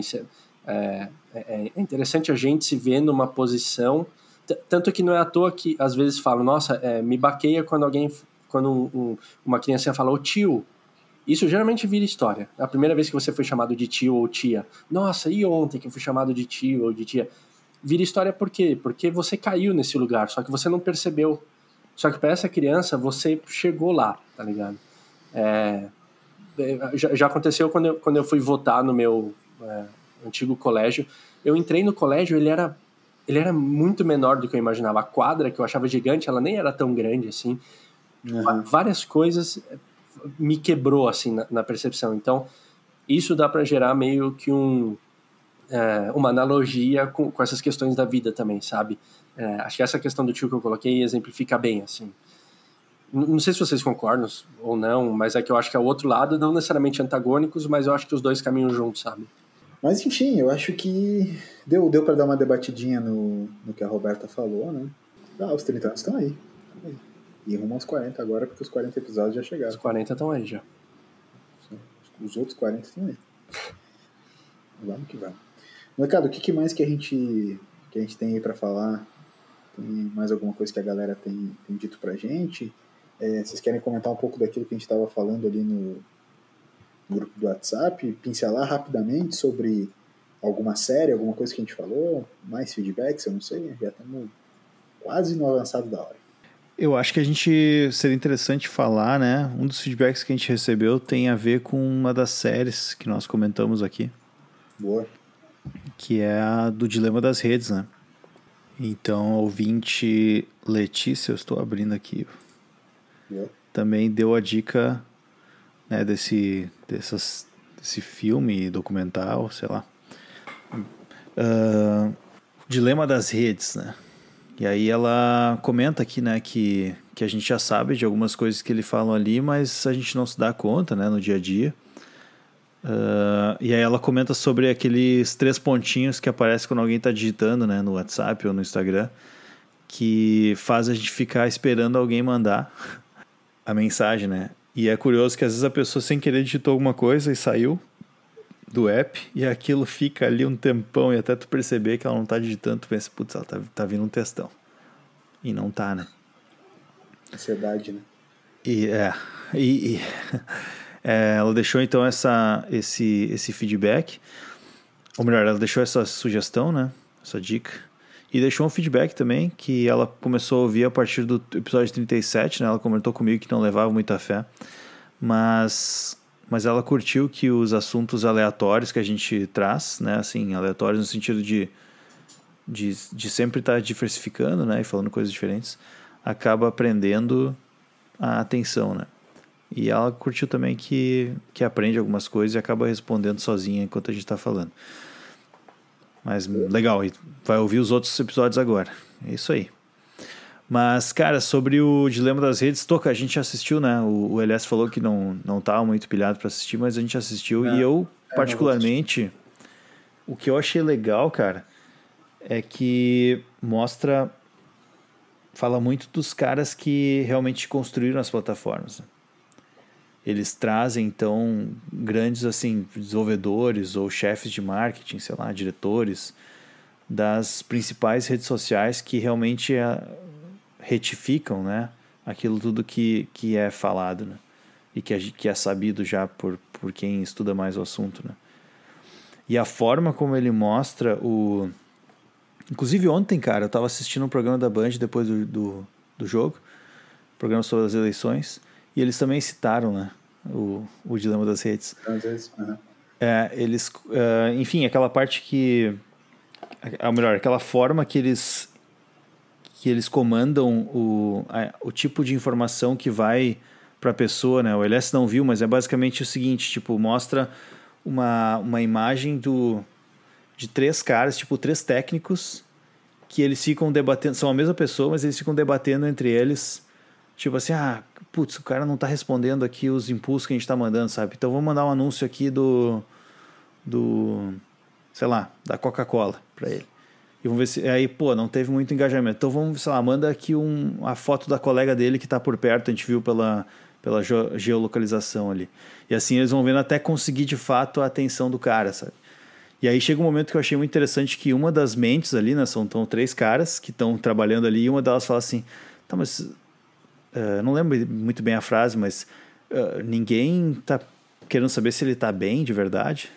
é, é, é interessante a gente se ver numa posição tanto que não é à toa que às vezes falam, nossa, é, me baqueia quando alguém, quando um, um, uma criança fala, ô tio. Isso geralmente vira história. A primeira vez que você foi chamado de tio ou tia. Nossa, e ontem que eu fui chamado de tio ou de tia? Vira história por quê? Porque você caiu nesse lugar, só que você não percebeu. Só que para essa criança, você chegou lá, tá ligado? É, é, já, já, aconteceu quando eu, quando eu fui votar no meu é, antigo colégio. Eu entrei no colégio, ele era ele era muito menor do que eu imaginava. A quadra, que eu achava gigante, ela nem era tão grande assim. Uhum. Várias coisas eh, me quebrou assim na, na percepção. Então, isso dá para gerar meio que um, é, uma analogia com, com essas questões da vida também, sabe? É, acho que essa questão do tio que eu coloquei exemplifica bem, assim. Não sei se vocês concordam ou não, mas é que eu acho que é o outro lado, não necessariamente antagônicos, mas eu acho que os dois caminham juntos, sabe? Mas enfim, eu acho que deu, deu para dar uma debatidinha no, no que a Roberta falou, né? Ah, os 30 anos estão aí. E rumo aos 40 agora, porque os 40 episódios já Os chegaram. 40 estão aí já. Os outros 40 estão aí. Vamos que vamos. Mercado, o que, que mais que a gente que a gente tem aí pra falar? Tem mais alguma coisa que a galera tem, tem dito pra gente? É, vocês querem comentar um pouco daquilo que a gente estava falando ali no, grupo do WhatsApp? Pincelar rapidamente sobre alguma série, alguma coisa que a gente falou? Mais feedbacks? Eu não sei. Já estamos quase no avançado da hora. Eu acho que a gente seria interessante falar, né? Um dos feedbacks que a gente recebeu tem a ver com uma das séries que nós comentamos aqui, Boa. que é a do Dilema das Redes, né? Então, ouvinte Letícia, eu estou abrindo aqui, Também deu a dica né, desse, dessas, desse filme documental, sei lá. Ah, Dilema das Redes, né? E aí ela comenta aqui, né, que, que a gente já sabe de algumas coisas que ele falam ali, mas a gente não se dá conta, né, no dia a dia. Ah, e aí ela comenta sobre aqueles três pontinhos que aparecem quando alguém está digitando, né, no WhatsApp ou no Instagram, que faz a gente ficar esperando alguém mandar [LAUGHS] a mensagem, né? E é curioso que às vezes a pessoa sem querer digitou alguma coisa e saiu do app e aquilo fica ali um tempão e até tu perceber que ela não tá digitando, tu pensa, putz, ela tá, tá vindo um textão. E não tá, né? Ansiedade, né? E é, e, e, [LAUGHS] é, ela deixou então essa, esse, esse feedback, ou melhor, ela deixou essa sugestão, né? Essa dica. E deixou um feedback também que ela começou a ouvir a partir do episódio 37, né? Ela comentou comigo que não levava muita fé, mas mas ela curtiu que os assuntos aleatórios que a gente traz, né? Assim, aleatórios no sentido de de, de sempre estar diversificando, né? E falando coisas diferentes, acaba aprendendo a atenção, né? E ela curtiu também que, que aprende algumas coisas e acaba respondendo sozinha enquanto a gente está falando. Mas legal, e vai ouvir os outros episódios agora. É isso aí. Mas, cara, sobre o Dilema das Redes, Toca, a gente assistiu, né? O, o LS falou que não, não tava muito pilhado para assistir, mas a gente assistiu. É, e eu, é, particularmente, o que eu achei legal, cara, é que mostra. Fala muito dos caras que realmente construíram as plataformas. né? Eles trazem, então, grandes, assim, desenvolvedores ou chefes de marketing, sei lá, diretores das principais redes sociais que realmente eh, retificam, né? Aquilo tudo que, que é falado, né? E que é, que é sabido já por, por quem estuda mais o assunto, né? E a forma como ele mostra o... Inclusive ontem, cara, eu tava assistindo um programa da Band depois do, do, do jogo, programa sobre as eleições, e eles também citaram, né? O, o dilema das redes. É, eles, é, enfim, aquela parte que, ou melhor, aquela forma que eles que eles comandam o, a- o tipo de informação que vai para a pessoa, né? O LS não viu, mas é basicamente o seguinte, tipo, mostra uma, uma imagem do de três caras, tipo, três técnicos que eles ficam debatendo, são a mesma pessoa, mas eles ficam debatendo entre eles, tipo assim, ah, putz, o cara não tá respondendo aqui os impulsos que a gente tá mandando, sabe? Então vamos mandar um anúncio aqui do do sei lá, da Coca-Cola para ele. E vamos ver se aí, pô, não teve muito engajamento. Então vamos, sei lá, manda aqui um, a foto da colega dele que tá por perto, a gente viu pela pela geo- geolocalização ali. E assim eles vão vendo até conseguir de fato a atenção do cara, sabe? E aí chega um momento que eu achei muito interessante que uma das mentes ali, né, são tão três caras que estão trabalhando ali, e uma delas fala assim: "Tá, mas eu não lembro muito bem a frase, mas eh, ninguém tá querendo saber se ele tá bem de verdade.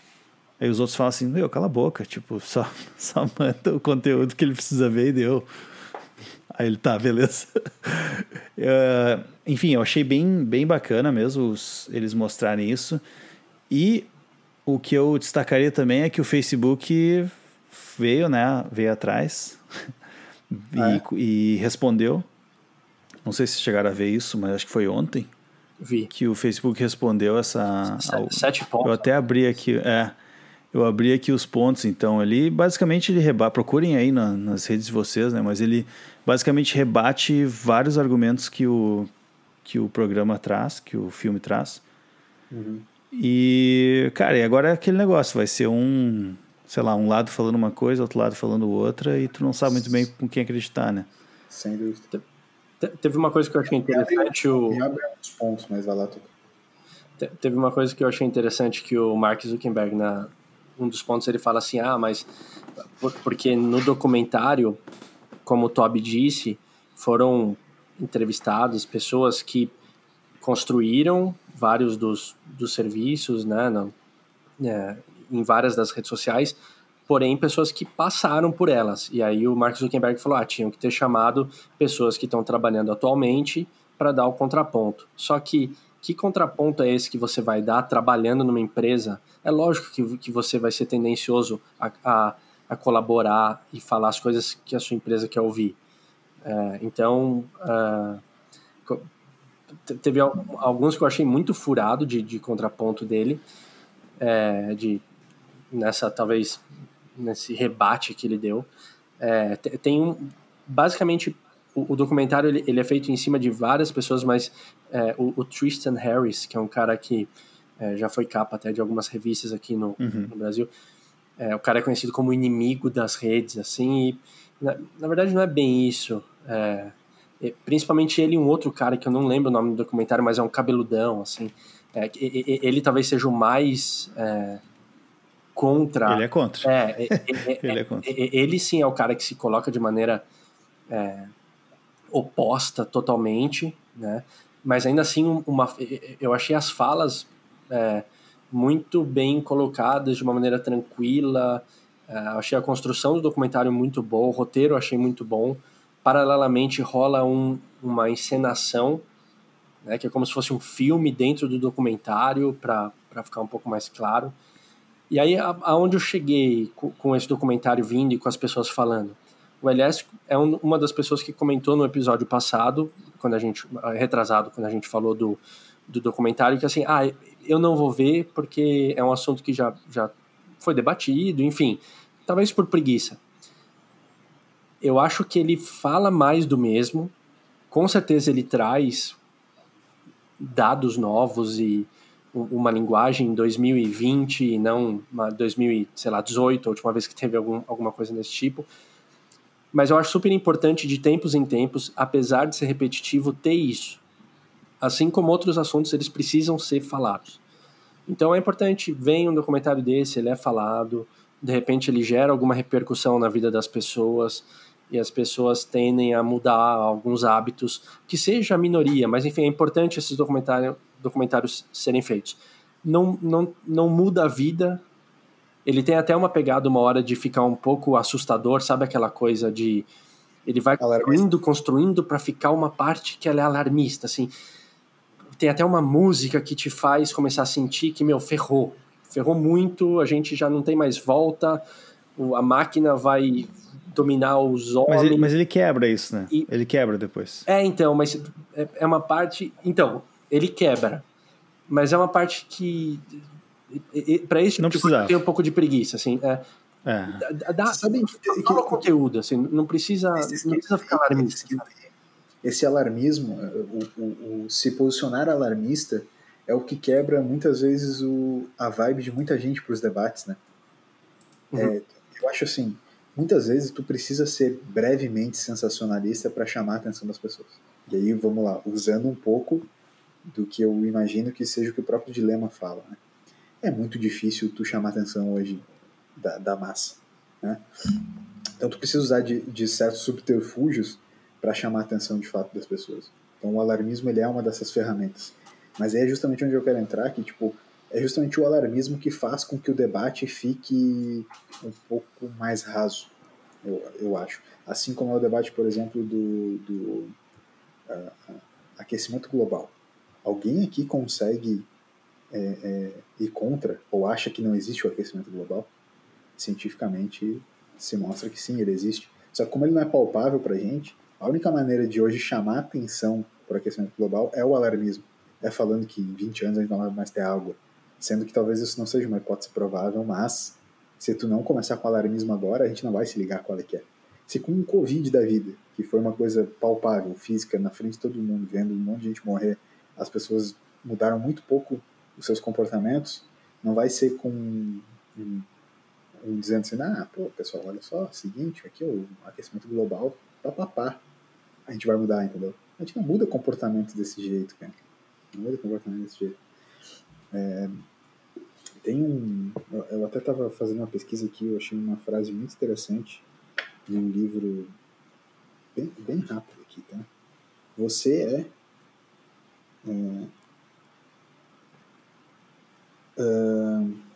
Aí os outros falam assim, meu, cala a boca, tipo, só, [LAUGHS] só manda o conteúdo que ele precisa ver e deu. Aí ele, tá, beleza. Eh, [LAUGHS] enfim, eu achei bem, bem bacana mesmo os- eles mostrarem isso. E o que eu destacaria também é que o Facebook veio, né, veio atrás [LAUGHS] e, Ah, é? e respondeu. Não sei se chegaram a ver isso, mas acho que foi ontem Vi. que o Facebook respondeu essa. ao- Sete pontos. eu até abri aqui, é. Eu abri aqui os pontos, então. Ele basicamente ele rebate. Procurem aí na- nas redes de vocês, né? Mas ele basicamente rebate vários argumentos que o, que o programa traz, que o filme traz. Uhum. E, cara, e agora é aquele negócio, vai ser um, sei lá, um lado falando uma coisa, outro lado falando outra, e tu não sabe muito bem com quem acreditar, né? Sem dúvida. Te- Teve uma coisa que eu achei interessante, o, pontos, mas vai lá teve uma coisa que eu achei interessante que o Mark Zuckerberg na um dos pontos ele fala assim, ah, mas por- porque no documentário, como o Toby disse, foram entrevistados pessoas que construíram vários dos, dos serviços, né, na- é, em várias das redes sociais, porém pessoas que passaram por elas. E aí o Mark Zuckerberg falou, ah, tinham que ter chamado pessoas que estão trabalhando atualmente para dar o contraponto. Só que que contraponto é esse que você vai dar trabalhando numa empresa? É lógico que, que você vai ser tendencioso a, a, a colaborar e falar as coisas que a sua empresa quer ouvir. É, então, te- teve al- alguns que eu achei muito furado de, de contraponto dele, é, de nessa talvez nesse rebate que ele deu. É, te- tem um, basicamente o, o documentário ele, ele é feito em cima de várias pessoas, mas é, o, o Tristan Harris, que é um cara que é, já foi capa até de algumas revistas aqui no, Uhum. no Brasil, é, o cara é conhecido como inimigo das redes, assim, e na, na verdade não é bem isso. É, principalmente ele e um outro cara que eu não lembro o nome do documentário, mas é um cabeludão, assim. É, ele talvez seja o mais contra. Ele é contra. É, [LAUGHS] e- e- Ele é contra. ele sim é o cara que se coloca de maneira é, oposta totalmente, né? Mas ainda assim, um- uma, eu achei as falas é, muito bem colocadas, de uma maneira tranquila. É, achei a construção do documentário muito boa, o roteiro achei muito bom. Paralelamente rola um, uma encenação, né, que é como se fosse um filme dentro do documentário, para ficar um pouco mais claro. E aí, aonde eu cheguei com, esse documentário vindo e com as pessoas falando? O Elias é um- uma das pessoas que comentou no episódio passado, quando a gente retrasado, quando a gente falou do, do documentário, que assim, ah, eu não vou ver porque é um assunto que já, já foi debatido, enfim, talvez por preguiça. Eu acho que ele fala mais do mesmo, com certeza ele traz dados novos e uma linguagem em 2020 e não uma 2018, a última vez que teve algum, alguma coisa desse tipo. Mas eu acho super importante de tempos em tempos, apesar de ser repetitivo, ter isso. Assim como outros assuntos, eles precisam ser falados. Então é importante, vem um documentário desse, ele é falado, de repente ele gera alguma repercussão na vida das pessoas e as pessoas tendem a mudar alguns hábitos, que seja a minoria, mas enfim, é importante esses documentário, documentários serem feitos. Não, não, não muda a vida, ele tem até uma pegada uma hora de ficar um pouco assustador, sabe aquela coisa de ele vai Alarmista. construindo, construindo para ficar uma parte que ela é alarmista, assim. Tem até uma música que te faz começar a sentir que, meu, ferrou. Ferrou muito, a gente já não tem mais volta, a máquina vai dominar os Mas homens. ele, mas ele quebra isso, né? E- Ele quebra depois. É, então, mas é, é uma parte. Então, ele quebra. Mas é uma parte que. Para esse Não tipo tenho um pouco de preguiça, assim. É, É. dá, Sabe que- fala o conteúdo, assim, não precisa, não precisa ficar alarmista. Esse alarmismo, o, o- o se posicionar alarmista, é o que quebra muitas vezes o, a vibe de muita gente para os debates, né? Uhum. É, eu acho assim, muitas vezes tu precisa ser brevemente sensacionalista para chamar a atenção das pessoas. E aí, vamos lá, usando um pouco do que eu imagino que seja o que o próprio dilema fala, né? É muito difícil tu chamar atenção hoje da, da massa, né? Então tu precisa usar de, de certos subterfúgios para chamar a atenção de fato das pessoas. Então o alarmismo ele é uma dessas ferramentas. Mas é justamente onde eu quero entrar, que tipo, é justamente o alarmismo que faz com que o debate fique um pouco mais raso, eu, eu acho. Assim como é o debate, por exemplo, do, do ah, aquecimento global. Alguém aqui consegue é, é, ir contra ou acha que não existe o aquecimento global? Cientificamente se mostra que sim, ele existe. Só que como ele não é palpável para gente, a única maneira de hoje chamar atenção para o aquecimento global é o alarmismo. É falando que em 20 anos a gente não vai mais ter água. Sendo que talvez isso não seja uma hipótese provável, mas se tu não começar com alarmismo agora, a gente não vai se ligar qual é que é. Se com o Covid da vida, que foi uma coisa palpável, física, na frente de todo mundo, vendo um monte de gente morrer, as pessoas mudaram muito pouco os seus comportamentos, não vai ser com um, um dizendo assim, ah, pô, pessoal, olha só, seguinte, aqui o aquecimento global, papapá. a gente vai mudar, entendeu? A gente não muda comportamento desse jeito, cara. Não muda comportamento desse jeito. É, tem um. Eu até estava fazendo uma pesquisa aqui, eu achei uma frase muito interessante de um livro bem, bem rápido aqui, tá? Você é. É uh,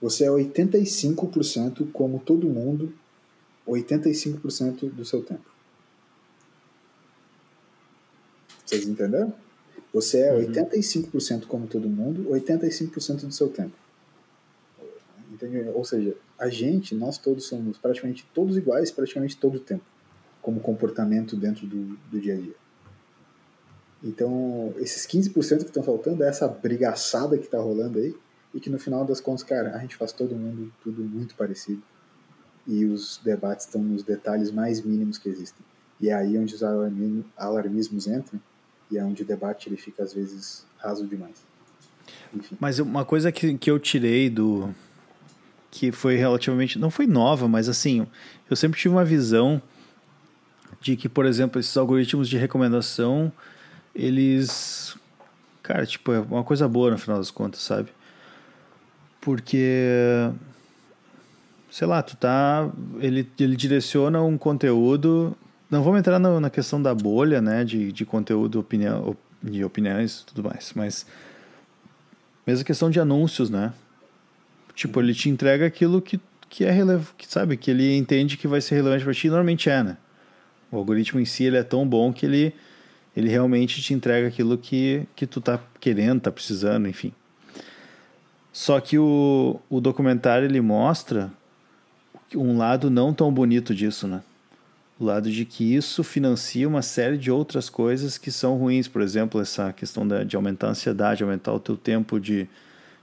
você é 85% como todo mundo, 85% do seu tempo. Vocês entenderam? Você é uhum. 85% como todo mundo, 85% do seu tempo. Entendeu? Ou seja, a gente, nós todos somos praticamente todos iguais, praticamente todo o tempo, como comportamento dentro do, do dia a dia. Então, esses 15% que estão faltando é essa brigaçada que está rolando aí, e que no final das contas, cara, a gente faz todo mundo tudo muito parecido. E os debates estão nos detalhes mais mínimos que existem. E é aí onde os alarmismos entram, e é onde o debate ele fica às vezes raso demais. Enfim. Mas uma coisa que, que eu tirei do. que foi relativamente. não foi nova, mas assim, eu sempre tive uma visão de que, por exemplo, esses algoritmos de recomendação, eles. Cara, tipo, é uma coisa boa no final das contas, sabe? Porque. Sei lá, tu tá. Ele, ele direciona um conteúdo não vamos entrar no, na questão da bolha, né, de, de conteúdo, opinião, de opiniões e tudo mais, mas mesmo questão de anúncios, né? Tipo, ele te entrega aquilo que, que é relevante, que sabe, que ele entende que vai ser relevante para ti, normalmente é, né? O algoritmo em si ele é tão bom que ele, ele realmente te entrega aquilo que, que tu tá querendo, tá precisando, enfim. Só que o, o documentário ele mostra um lado não tão bonito disso, né? o lado de que isso financia uma série de outras coisas que são ruins, por exemplo, essa questão da, de aumentar a ansiedade, aumentar o teu tempo de,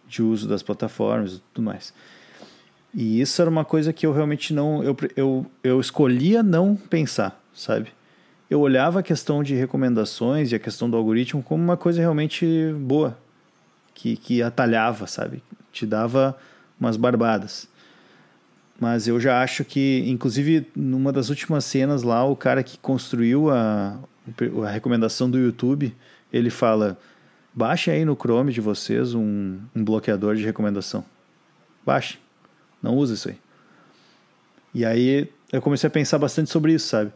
de uso das plataformas e tudo mais. E isso era uma coisa que eu realmente não. Eu, eu, eu escolhia não pensar, sabe? Eu olhava a questão de recomendações e a questão do algoritmo como uma coisa realmente boa, que, que atalhava, sabe? Te dava umas barbadas. Mas eu já acho que, inclusive, numa das últimas cenas lá, o cara que construiu a, a recomendação do YouTube, ele fala: baixe aí no Chrome de vocês um, um bloqueador de recomendação. Baixe. Não use isso aí. E aí eu comecei a pensar bastante sobre isso, sabe?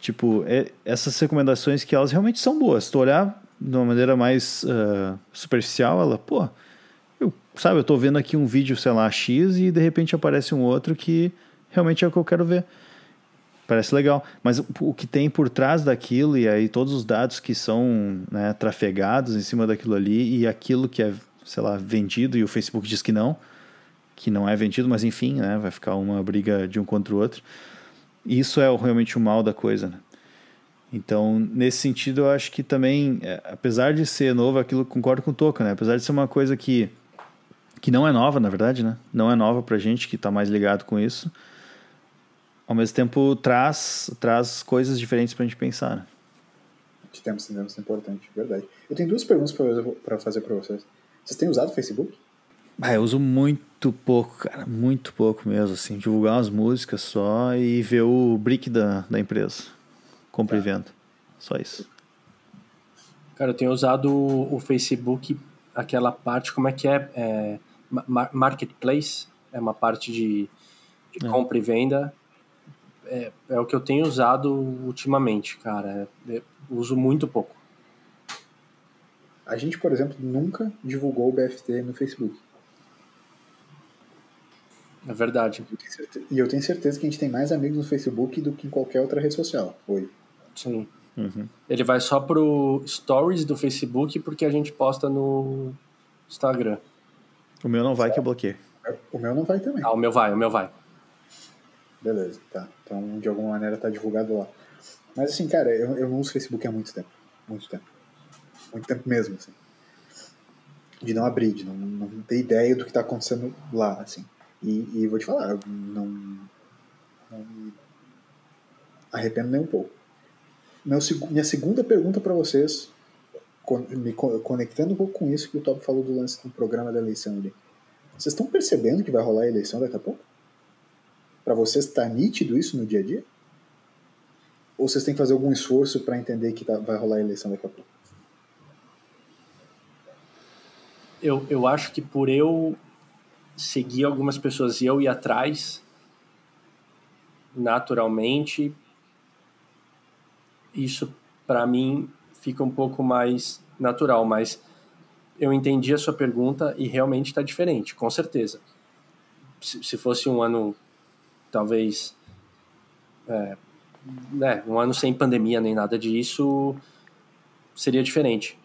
Tipo, é, essas recomendações que elas realmente são boas. Se tu olhar de uma maneira mais uh, superficial, ela, pô, sabe, eu tô vendo aqui um vídeo, sei lá, X e de repente aparece um outro que realmente é o que eu quero ver. Parece legal. Mas o que tem por trás daquilo e aí todos os dados que são né, trafegados em cima daquilo ali e aquilo que é, sei lá, vendido e o Facebook diz que não, que não é vendido, mas enfim, né, vai ficar uma briga de um contra o outro. Isso é realmente o mal da coisa, né? Então, nesse sentido, eu acho que também, é, apesar de ser novo, aquilo concordo com o Toca, né? Apesar de ser uma coisa que que não é nova, na verdade, né? Não é nova pra gente que está mais ligado com isso. Ao mesmo tempo, traz, traz coisas diferentes pra gente pensar, né? Temos, temos, é importante, verdade. Eu tenho duas perguntas para fazer para vocês. Vocês têm usado o Facebook? Ah, eu uso muito pouco, cara, muito pouco mesmo, assim, divulgar umas músicas só e ver o brick da, da empresa, compra tá. e venda, só isso. Cara, eu tenho usado o Facebook, aquela parte, como é que é, é marketplace, é uma parte de, de é. compra e venda. É, é, o que eu tenho usado ultimamente, cara. É, uso muito pouco. A gente, por exemplo, nunca divulgou o BFT no Facebook. É verdade. E eu tenho certeza que a gente tem mais amigos no Facebook do que em qualquer outra rede social. Oi. Sim. Uhum. Ele vai só pro stories do Facebook porque a gente posta no Instagram. O meu não vai que eu bloqueei. O meu não vai também. Ah, o meu vai, o meu vai. Beleza, tá. Então, de alguma maneira tá divulgado lá. Mas assim, cara, eu, eu não uso Facebook há muito tempo. Muito tempo. Muito tempo mesmo, assim. De não abrir, de não, não ter ideia do que tá acontecendo lá, assim. E, e vou te falar, não, não me arrependo nem um pouco. Meu, minha segunda pergunta para vocês me conectando um pouco com isso que o Top falou do lance do programa da eleição ali. Vocês estão percebendo que vai rolar a eleição daqui a pouco? Para vocês está nítido isso no dia a dia? Ou vocês têm que fazer algum esforço para entender que tá, vai rolar a eleição daqui a pouco? Eu, eu acho que por eu seguir algumas pessoas e eu ir atrás, naturalmente, isso para mim fica um pouco mais natural, mas eu entendi a sua pergunta e realmente está diferente, com certeza. Se, se, fosse um ano, talvez, é, né, um ano sem pandemia nem nada disso, seria diferente.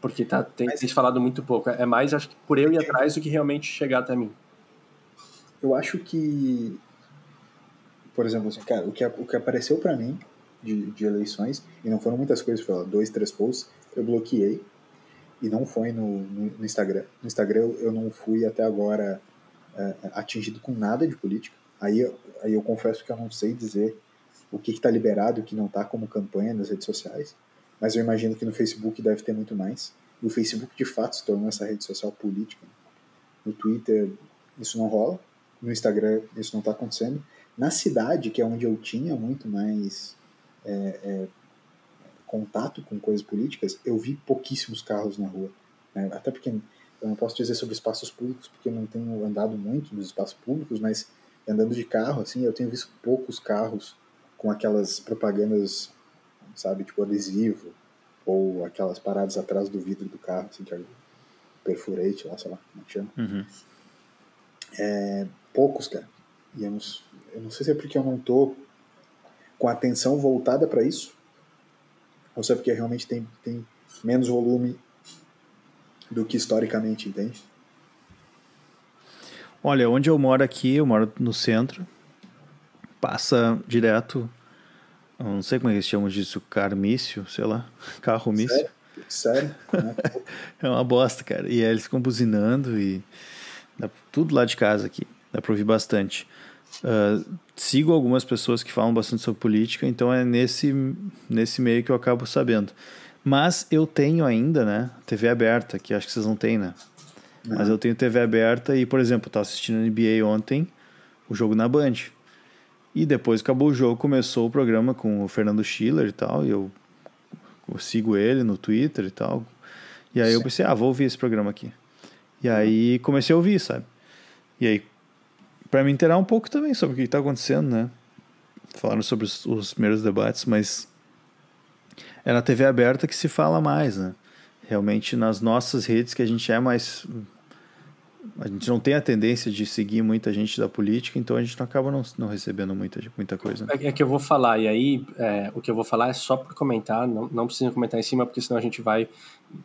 Porque tá, tem, Mas... tem falado muito pouco. É mais, acho que por eu ir atrás do que realmente chegar até mim. Eu acho que, por exemplo, assim, cara, o que, o que apareceu para mim de, de eleições, e não foram muitas coisas, foi dois, três posts, eu bloqueei e não foi no, no, no Instagram. No Instagram eu não fui até agora é, atingido com nada de política. Aí, aí eu confesso que eu não sei dizer o que está liberado e o que não está como campanha nas redes sociais, mas eu imagino que no Facebook deve ter muito mais. E o Facebook de fato se tornou essa rede social política. No Twitter isso não rola, no Instagram isso não está acontecendo. Na cidade, que é onde eu tinha muito mais é, é, contato com coisas políticas, eu vi pouquíssimos carros na rua. Né? Até porque eu não posso dizer sobre espaços públicos, porque eu não tenho andado muito nos espaços públicos, mas andando de carro, assim, eu tenho visto poucos carros com aquelas propagandas, sabe, tipo adesivo, ou aquelas paradas atrás do vidro do carro, assim, que é perfurate lá, sei lá, como é que chama. Uhum. É, poucos, cara. E eu não, eu não sei se é porque eu não tô com a atenção voltada para isso, ou se é porque realmente tem, tem menos volume do que historicamente, entende? Olha, onde eu moro aqui, eu moro no centro, passa direto, não sei como é que eles chamam disso, carmício, sei lá, [LAUGHS] carro mício. Sério? Sério? [LAUGHS] é uma bosta, cara. E aí eles ficam buzinando e dá tudo lá de casa aqui, dá pra ouvir bastante. Uh, sigo algumas pessoas que falam bastante sobre política, então é nesse, nesse meio que eu acabo sabendo. Mas eu tenho ainda, né, TV aberta, que acho que vocês não têm, né? Uhum. Mas eu tenho TV aberta e, por exemplo, eu tava assistindo NBA ontem, o jogo na Band. E depois acabou o jogo, começou o programa com o Fernando Schiller e tal, e eu, eu sigo ele no Twitter e tal. E aí Sim. eu pensei, ah, vou ouvir esse programa aqui. E aí comecei a ouvir, sabe? E aí para me inteirar um pouco também sobre o que está acontecendo, né? Falaram sobre os, os, primeiros debates, mas é na TV aberta que se fala mais, né? Realmente nas nossas redes que a gente é mais. A gente não tem a tendência de seguir muita gente da política, então a gente não acaba não, não recebendo muita, muita coisa. Né? É, é que eu vou falar, e aí é, o que eu vou falar é só por comentar, não, não precisa comentar em cima, porque senão a gente vai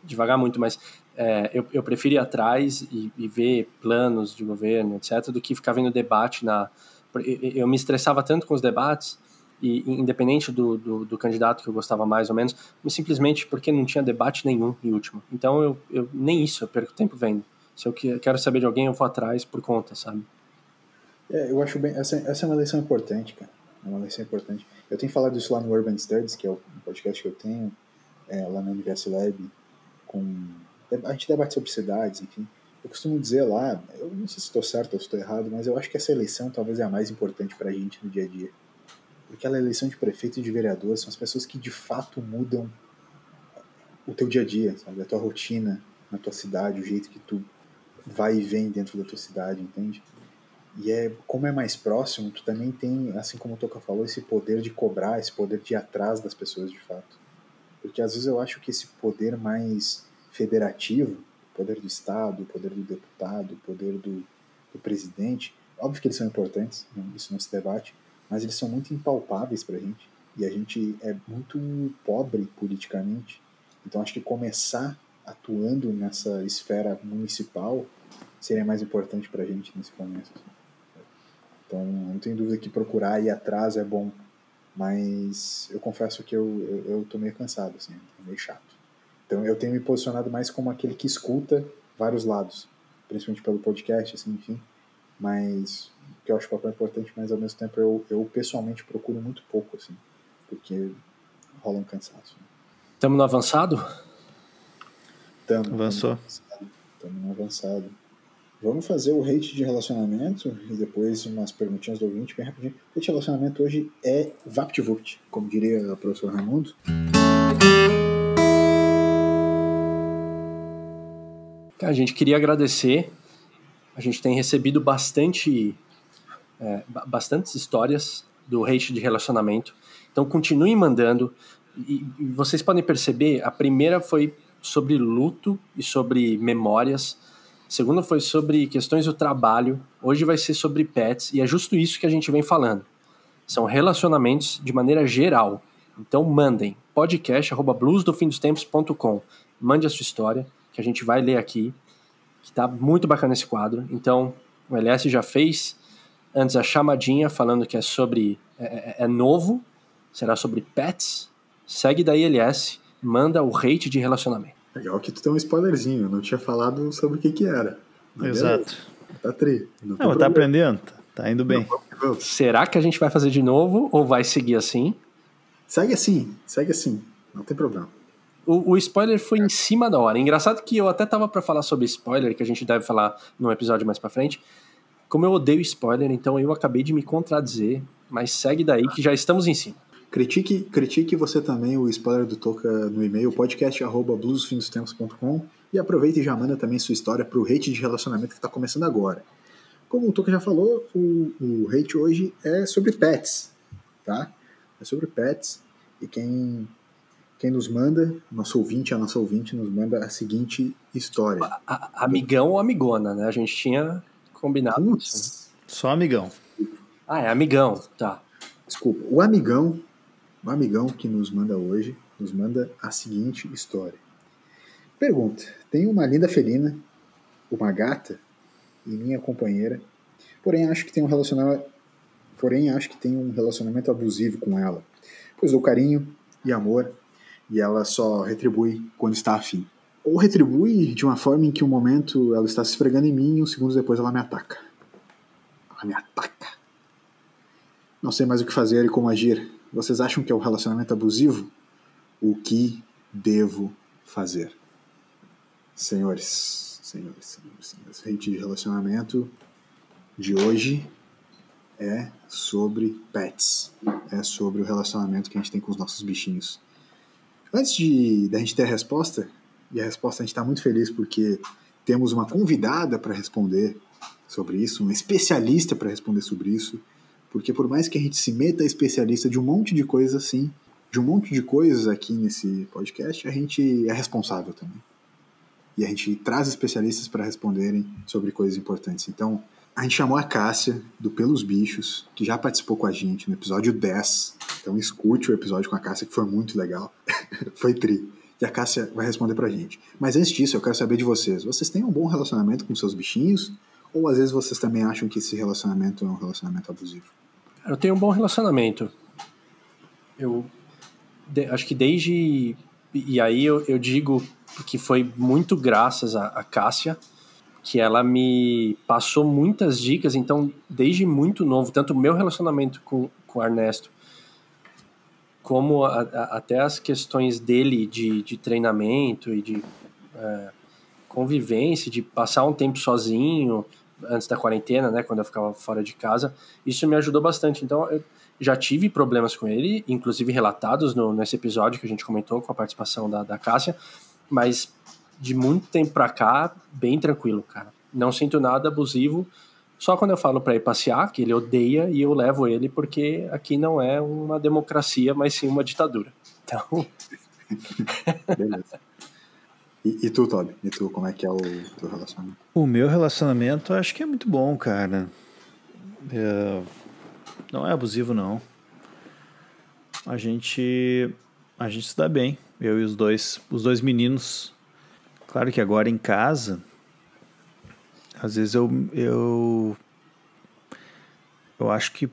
devagar muito, mas é, eu, eu prefiro ir atrás e, e, ver planos de governo, etc., do que ficar vendo debate na. Eu me estressava tanto com os debates, e independente do, do, do, candidato que eu gostava mais ou menos, simplesmente porque não tinha debate nenhum em último. Então eu, eu nem isso eu perco tempo vendo. Se eu quero saber de alguém, eu vou atrás por conta, sabe? É, eu acho bem. Essa, essa é uma lição importante, cara. É uma lição importante. Eu tenho falado isso lá no Urban Studies, que é o podcast que eu tenho, é, lá no Universo Lab, com a gente debate sobre cidades, enfim. Eu costumo dizer lá, eu não sei se estou certo ou se estou errado, mas eu acho que essa eleição talvez é a mais importante para a gente no dia a dia. Porque a eleição de prefeito e de vereador são as pessoas que de fato mudam o teu dia a dia, sabe? A tua rotina na tua cidade, o jeito que tu vai e vem dentro da tua cidade, entende? E é como é mais próximo, tu também tem, assim como o Toca falou, esse poder de cobrar, esse poder de ir atrás das pessoas de fato. Porque às vezes eu acho que esse poder mais federativo, o poder do Estado, o poder do deputado, o poder do, do presidente, óbvio que eles são importantes, né? isso não se debate, mas eles são muito impalpáveis para a gente e a gente é muito pobre politicamente. Então acho que começar atuando nessa esfera municipal seria mais importante para a gente nesse. Assim. Então não tenho dúvida que procurar ir atrás é bom, mas eu confesso que eu, eu, eu tô meio cansado, assim, é meio chato. Então eu tenho me posicionado mais como aquele que escuta vários lados, principalmente pelo podcast, assim, enfim. Mas que eu acho papel importante, mas ao mesmo tempo eu, eu pessoalmente procuro muito pouco, assim, porque rola um cansaço. Estamos no avançado? Estamos. Avançou. Estamos avançado. Vamos fazer o hate de relacionamento e depois umas perguntinhas do ouvinte bem rapidinho. O hate de relacionamento hoje é VaptVupt, como diria o professor Raimundo. A gente queria agradecer. A gente tem recebido bastante, é, bastantes histórias do hate de relacionamento. Então continuem mandando. E, e vocês podem perceber, a primeira foi sobre luto e sobre memórias Segundo foi sobre questões do trabalho. Hoje vai ser sobre pets e é justo isso que a gente vem falando. São relacionamentos de maneira geral. Então mandem podcast@bluesdofindostempos.com. Mande a sua história que a gente vai ler aqui. Que tá muito bacana esse quadro. Então, o LS já fez antes a chamadinha falando que é sobre é, é, é novo, será sobre pets. Segue da ILS, manda o rate de relacionamento. Legal que tu tem um spoilerzinho, eu não tinha falado sobre o que que era. Mas Exato. Beleza. Tá tri. Não, não tá aprendendo, tá, tá indo bem. Não, Será que a gente vai fazer de novo ou vai seguir assim? Segue assim, segue assim, não tem problema. O, o spoiler foi em cima da hora. Engraçado que eu até tava para falar sobre spoiler, que a gente deve falar num episódio mais para frente. Como eu odeio spoiler, então eu acabei de me contradizer, mas segue daí que já estamos em cima. Critique, critique você também o spoiler do Toca no e-mail podcast@bluesfindostempos.com e aproveite e já manda também sua história para o hate de relacionamento que está começando agora. Como o Toca já falou, o, o hate hoje é sobre pets, tá? É sobre pets e quem quem nos manda, nosso ouvinte, a nossa ouvinte nos manda a seguinte história. A, a, amigão ou amigona, né? A gente tinha combinado. Isso. Só amigão. Ah, é amigão, tá. Desculpa, o amigão um amigão que nos manda hoje, nos manda a seguinte história. Pergunta: Tenho uma linda felina, uma gata e minha companheira, porém acho que tem um relacionamento, porém acho que tem um relacionamento abusivo com ela, pois dou carinho e amor e ela só retribui quando está afim. Ou retribui de uma forma em que um momento ela está se esfregando em mim e um segundo depois ela me ataca. Ela me ataca. Não sei mais o que fazer e como agir. Vocês acham que é um relacionamento abusivo? O que devo fazer? Senhores, senhores, senhores, senhores, rede de relacionamento de hoje é sobre pets, é sobre o relacionamento que a gente tem com os nossos bichinhos. Antes de da gente ter a resposta, e a resposta a gente está muito feliz porque temos uma convidada para responder sobre isso, um especialista para responder sobre isso. Porque por mais que a gente se meta especialista de um monte de coisas assim, de um monte de coisas aqui nesse podcast, a gente é responsável também. E a gente traz especialistas para responderem sobre coisas importantes. Então, a gente chamou a Cássia, do Pelos Bichos, que já participou com a gente no episódio 10. Então escute o episódio com a Cássia, que foi muito legal. [LAUGHS] foi tri. E a Cássia vai responder pra gente. Mas antes disso, eu quero saber de vocês. Vocês têm um bom relacionamento com seus bichinhos? Ou às vezes vocês também acham que esse relacionamento é um relacionamento abusivo? Eu tenho um bom relacionamento. Eu de, acho que desde. E aí eu, eu, digo que foi muito graças a, a Cássia, que ela me passou muitas dicas. Então, desde muito novo, tanto o meu relacionamento com, com o Ernesto, como a, a, até as questões dele de, de treinamento e de é, convivência, de passar um tempo sozinho, antes da quarentena, né, quando eu ficava fora de casa, isso me ajudou bastante. Então, eu já tive problemas com ele, inclusive relatados no, nesse episódio que a gente comentou com a participação da, da Cássia, mas de muito tempo pra cá, bem tranquilo, cara. Não sinto nada abusivo, só quando eu falo para ir passear, que ele odeia, e eu levo ele, porque aqui não é uma democracia, mas sim uma ditadura. Então. [LAUGHS] Beleza. E, e, tu, Toby? E tu, como é que é o teu relacionamento? O meu relacionamento acho que é muito bom, cara. É... Não é abusivo, não. A gente. A gente se dá bem. Eu e os dois. Os dois meninos. Claro que agora em casa. Às vezes eu. Eu, eu acho que,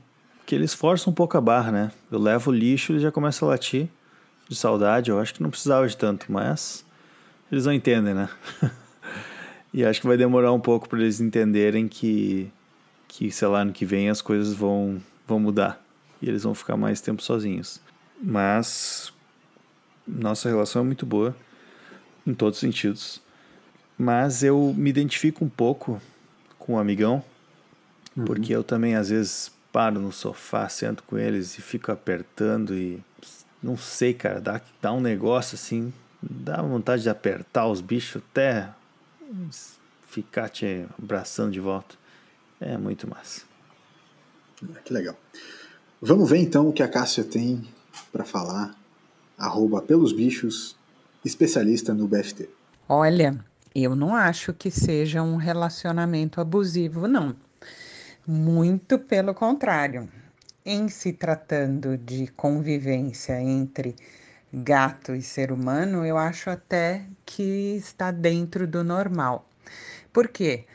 que eles forçam um pouco a barra, né? Eu levo o lixo e ele já começa a latir de saudade. Eu acho que não precisava de tanto, mas eles não entendem, né? [LAUGHS] e acho que vai demorar um pouco para eles entenderem que, que, sei lá, ano que vem as coisas vão, vão mudar e eles vão ficar mais tempo sozinhos. Mas nossa relação é muito boa em todos os sentidos. Mas eu me identifico um pouco com um amigão, uhum. porque eu também às vezes paro no sofá, sento com eles e fico apertando e não sei, cara, dá, dá um negócio assim, dá vontade de apertar os bichos até ficar te abraçando de volta. É muito massa. Que legal. Vamos ver então o que a Cássia tem para falar. Arroba pelos bichos, especialista no BFT. Olha, eu não acho que seja um relacionamento abusivo, não. Muito pelo contrário. Em se tratando de convivência entre gato e ser humano, eu acho até que está dentro do normal. Por quê?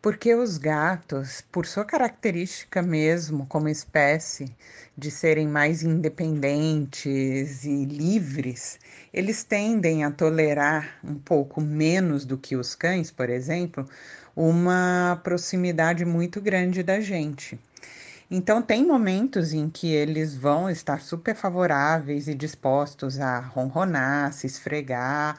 Porque os gatos, por sua característica mesmo como espécie, de serem mais independentes e livres, eles tendem a tolerar um pouco menos do que os cães, por exemplo, uma proximidade muito grande da gente. Então, tem momentos em que eles vão estar super favoráveis e dispostos a ronronar, se esfregar,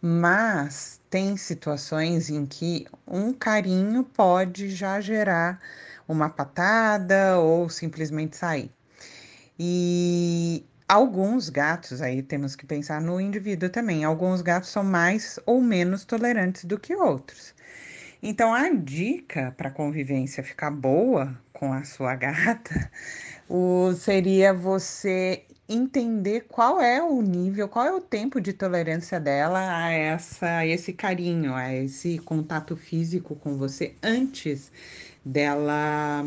mas tem situações em que um carinho pode já gerar uma patada ou simplesmente sair. E alguns gatos, aí temos que pensar no indivíduo também, alguns gatos são mais ou menos tolerantes do que outros. Então, a dica para a convivência ficar boa com a sua [LAUGHS] gata o, seria você entender qual é o nível, qual é o tempo de tolerância dela a, essa, a esse carinho, a esse contato físico com você antes dela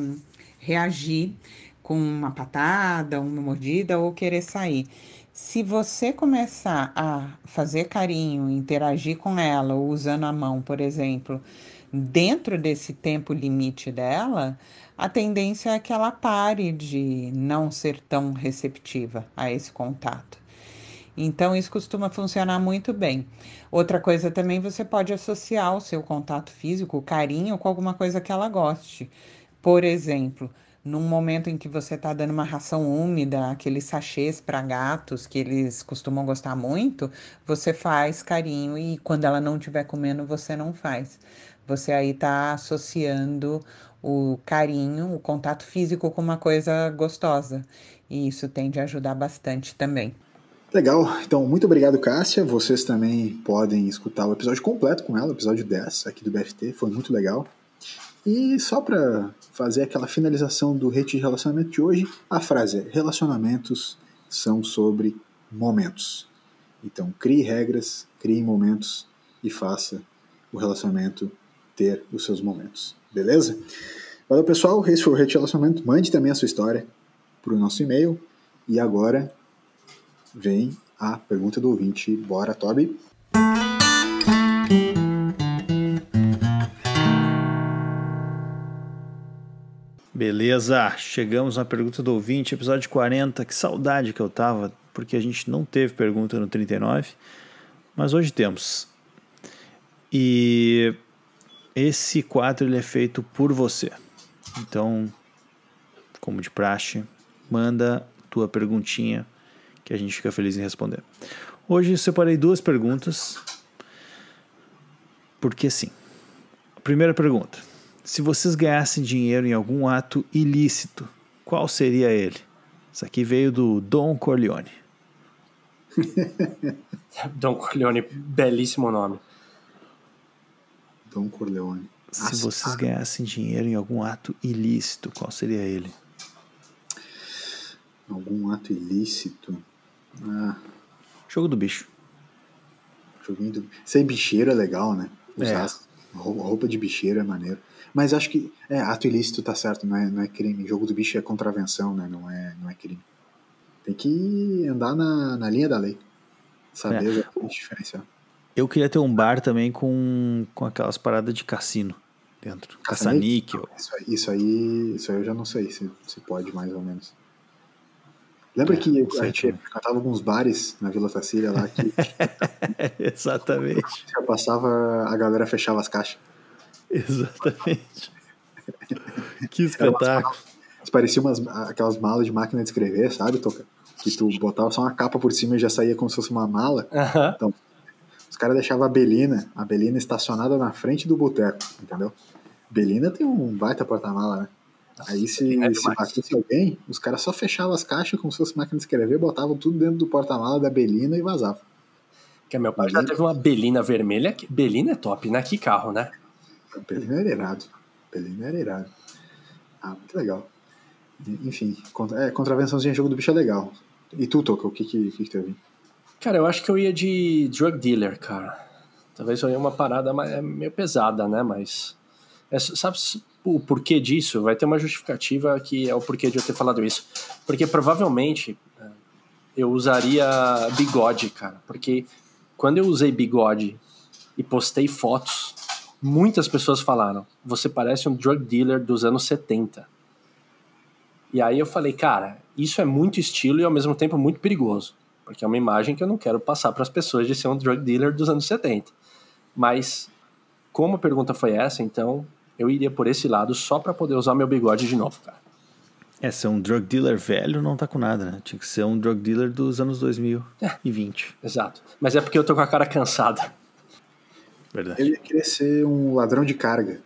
reagir com uma patada, uma mordida ou querer sair. Se você começar a fazer carinho, interagir com ela, usando a mão, por exemplo, dentro desse tempo limite dela, a tendência é que ela pare de não ser tão receptiva a esse contato. Então, isso costuma funcionar muito bem. Outra coisa também, você pode associar o seu contato físico, o carinho, com alguma coisa que ela goste. Por exemplo, num momento em que você está dando uma ração úmida, aqueles sachês para gatos que eles costumam gostar muito, você faz carinho e quando ela não estiver comendo, você não faz. Você aí está associando o carinho, o contato físico com uma coisa gostosa. E isso tende a ajudar bastante também. Legal, então muito obrigado, Cássia. Vocês também podem escutar o episódio completo com ela, o episódio 10 aqui do BFT, foi muito legal. E só para fazer aquela finalização do rede de relacionamento de hoje, a frase é: relacionamentos são sobre momentos. Então, crie regras, crie momentos e faça o relacionamento ter os seus momentos. Beleza? Valeu, pessoal. Esse foi o Relacionamento. Mande também a sua história para o nosso e-mail. E agora vem a pergunta do ouvinte. Bora, Toby. Beleza, chegamos na pergunta do ouvinte, episódio 40. Que saudade que eu tava, porque a gente não teve pergunta no 39, mas hoje temos. E esse quadro ele é feito por você. Então, como de praxe, manda tua perguntinha que a gente fica feliz em responder. Hoje eu separei duas perguntas, porque sim. Primeira pergunta: se vocês ganhassem dinheiro em algum ato ilícito, qual seria ele? Isso aqui veio do Don Corleone. [LAUGHS] Don Corleone, belíssimo nome. Don Corleone. Se vocês ganhassem dinheiro em algum ato ilícito, qual seria ele? Algum ato ilícito? Ah. Jogo do bicho. Joguinho do... Ser bicheiro é legal, né? Usar é. roupa de bicheiro é maneiro. Mas acho que é, ato ilícito tá certo, não é, não é crime. Jogo do bicho é contravenção, né? Não é, não é crime. Tem que andar na, na linha da lei. Saber é. diferenciar. Eu queria ter um bar também com, com aquelas paradas de cassino dentro. Caça-níquel. Isso, isso, aí, isso aí eu já não sei se, se pode mais ou menos. Lembra é, que a gente cantava alguns bares na Vila Tacília lá que. [LAUGHS] Exatamente. Já passava, a galera fechava as caixas. Exatamente. [LAUGHS] que espetáculo. Parecia umas, aquelas malas de máquina de escrever, sabe, Toca? Que tu botava só uma capa por cima e já saía como se fosse uma mala. Uh -huh. Então, os caras deixavam a Belina, a Belina estacionada na frente do boteco, entendeu? Belina tem um baita porta-mala, né? Aí se, é se batesse alguém, os caras só fechavam as caixas como se fosse máquina de escrever, botavam tudo dentro do porta-mala da Belina e vazavam. Que meu pai já teve uma Belina vermelha. Belina é top, né? Que carro, né? Belina era irado. Belina era irado. Ah, muito legal. Enfim, contra, é, contravençãozinha jogo do bicho é legal. E tu, Toca, o que que, que, que teve? Cara, eu acho que eu ia de drug dealer, cara. Talvez eu ia uma parada é meio pesada, né? Mas. é, sabe o porquê disso? Vai ter uma justificativa que é o porquê de eu ter falado isso. Porque provavelmente é, eu usaria bigode, cara. Porque quando eu usei bigode e postei fotos, muitas pessoas falaram: você parece um drug dealer dos anos 70. E aí eu falei, cara, isso é muito estilo e ao mesmo tempo muito perigoso. Porque é uma imagem que eu não quero passar para as pessoas de ser um drug dealer dos anos 70. Mas, como a pergunta foi essa, então eu iria por esse lado só para poder usar meu bigode de novo, cara. É, ser um drug dealer velho não tá com nada, né? Tinha que ser um drug dealer dos anos 2020. Exato. Mas é porque eu tô com a cara cansada. Verdade. Eu ia querer ser um ladrão de carga.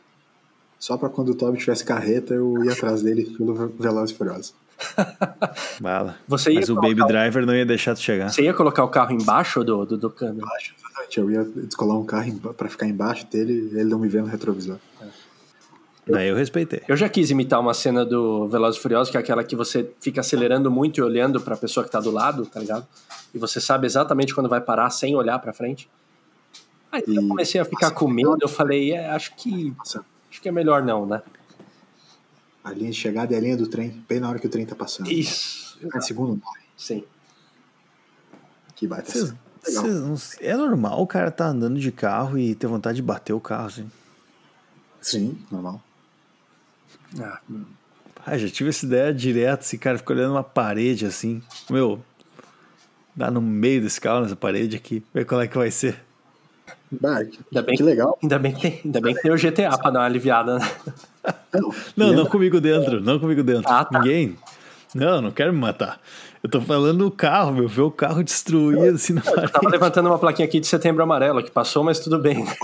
Só pra quando o Toby tivesse carreta, eu ia atrás dele pelo Velozes e Furiosos. [LAUGHS] Bala. Você ia Mas o Baby o- Driver não ia deixar tu chegar. Você ia colocar o carro embaixo do, do, do cano? Acho, exatamente. Eu ia descolar um carro pra ficar embaixo dele e ele não me ver no retrovisor. Daí eu respeitei. Eu já quis imitar uma cena do Velozes e Furiosos, que é aquela que você fica acelerando muito e olhando pra pessoa que tá do lado, tá ligado? E você sabe exatamente quando vai parar sem olhar pra frente. Aí eu E- comecei a ficar com medo, eu falei, é, acho que acho que é melhor não, né? A linha de chegada é a linha do trem, bem na hora que o trem tá passando. Isso. Um segundo morre. Sim. Que baita vocês não- é normal o cara tá andando de carro e ter vontade de bater o carro, assim. Sim, normal. Ah, Ah, já tive essa ideia direto, esse cara fica olhando uma parede assim. Meu, dá no meio desse carro, nessa parede aqui, ver qual é que vai ser. Bah, que, Ainda bem que legal. ainda bem que tem, ainda bem que tem o GTA pra dar uma aliviada, né? Não, Não, comigo dentro, não comigo dentro. Ah, tá. Ninguém. Não, não quero me matar. Eu tô falando do carro, meu, ver o carro destruído assim na Eu tava parede. levantando uma plaquinha aqui de setembro amarelo, que passou, mas tudo bem. né?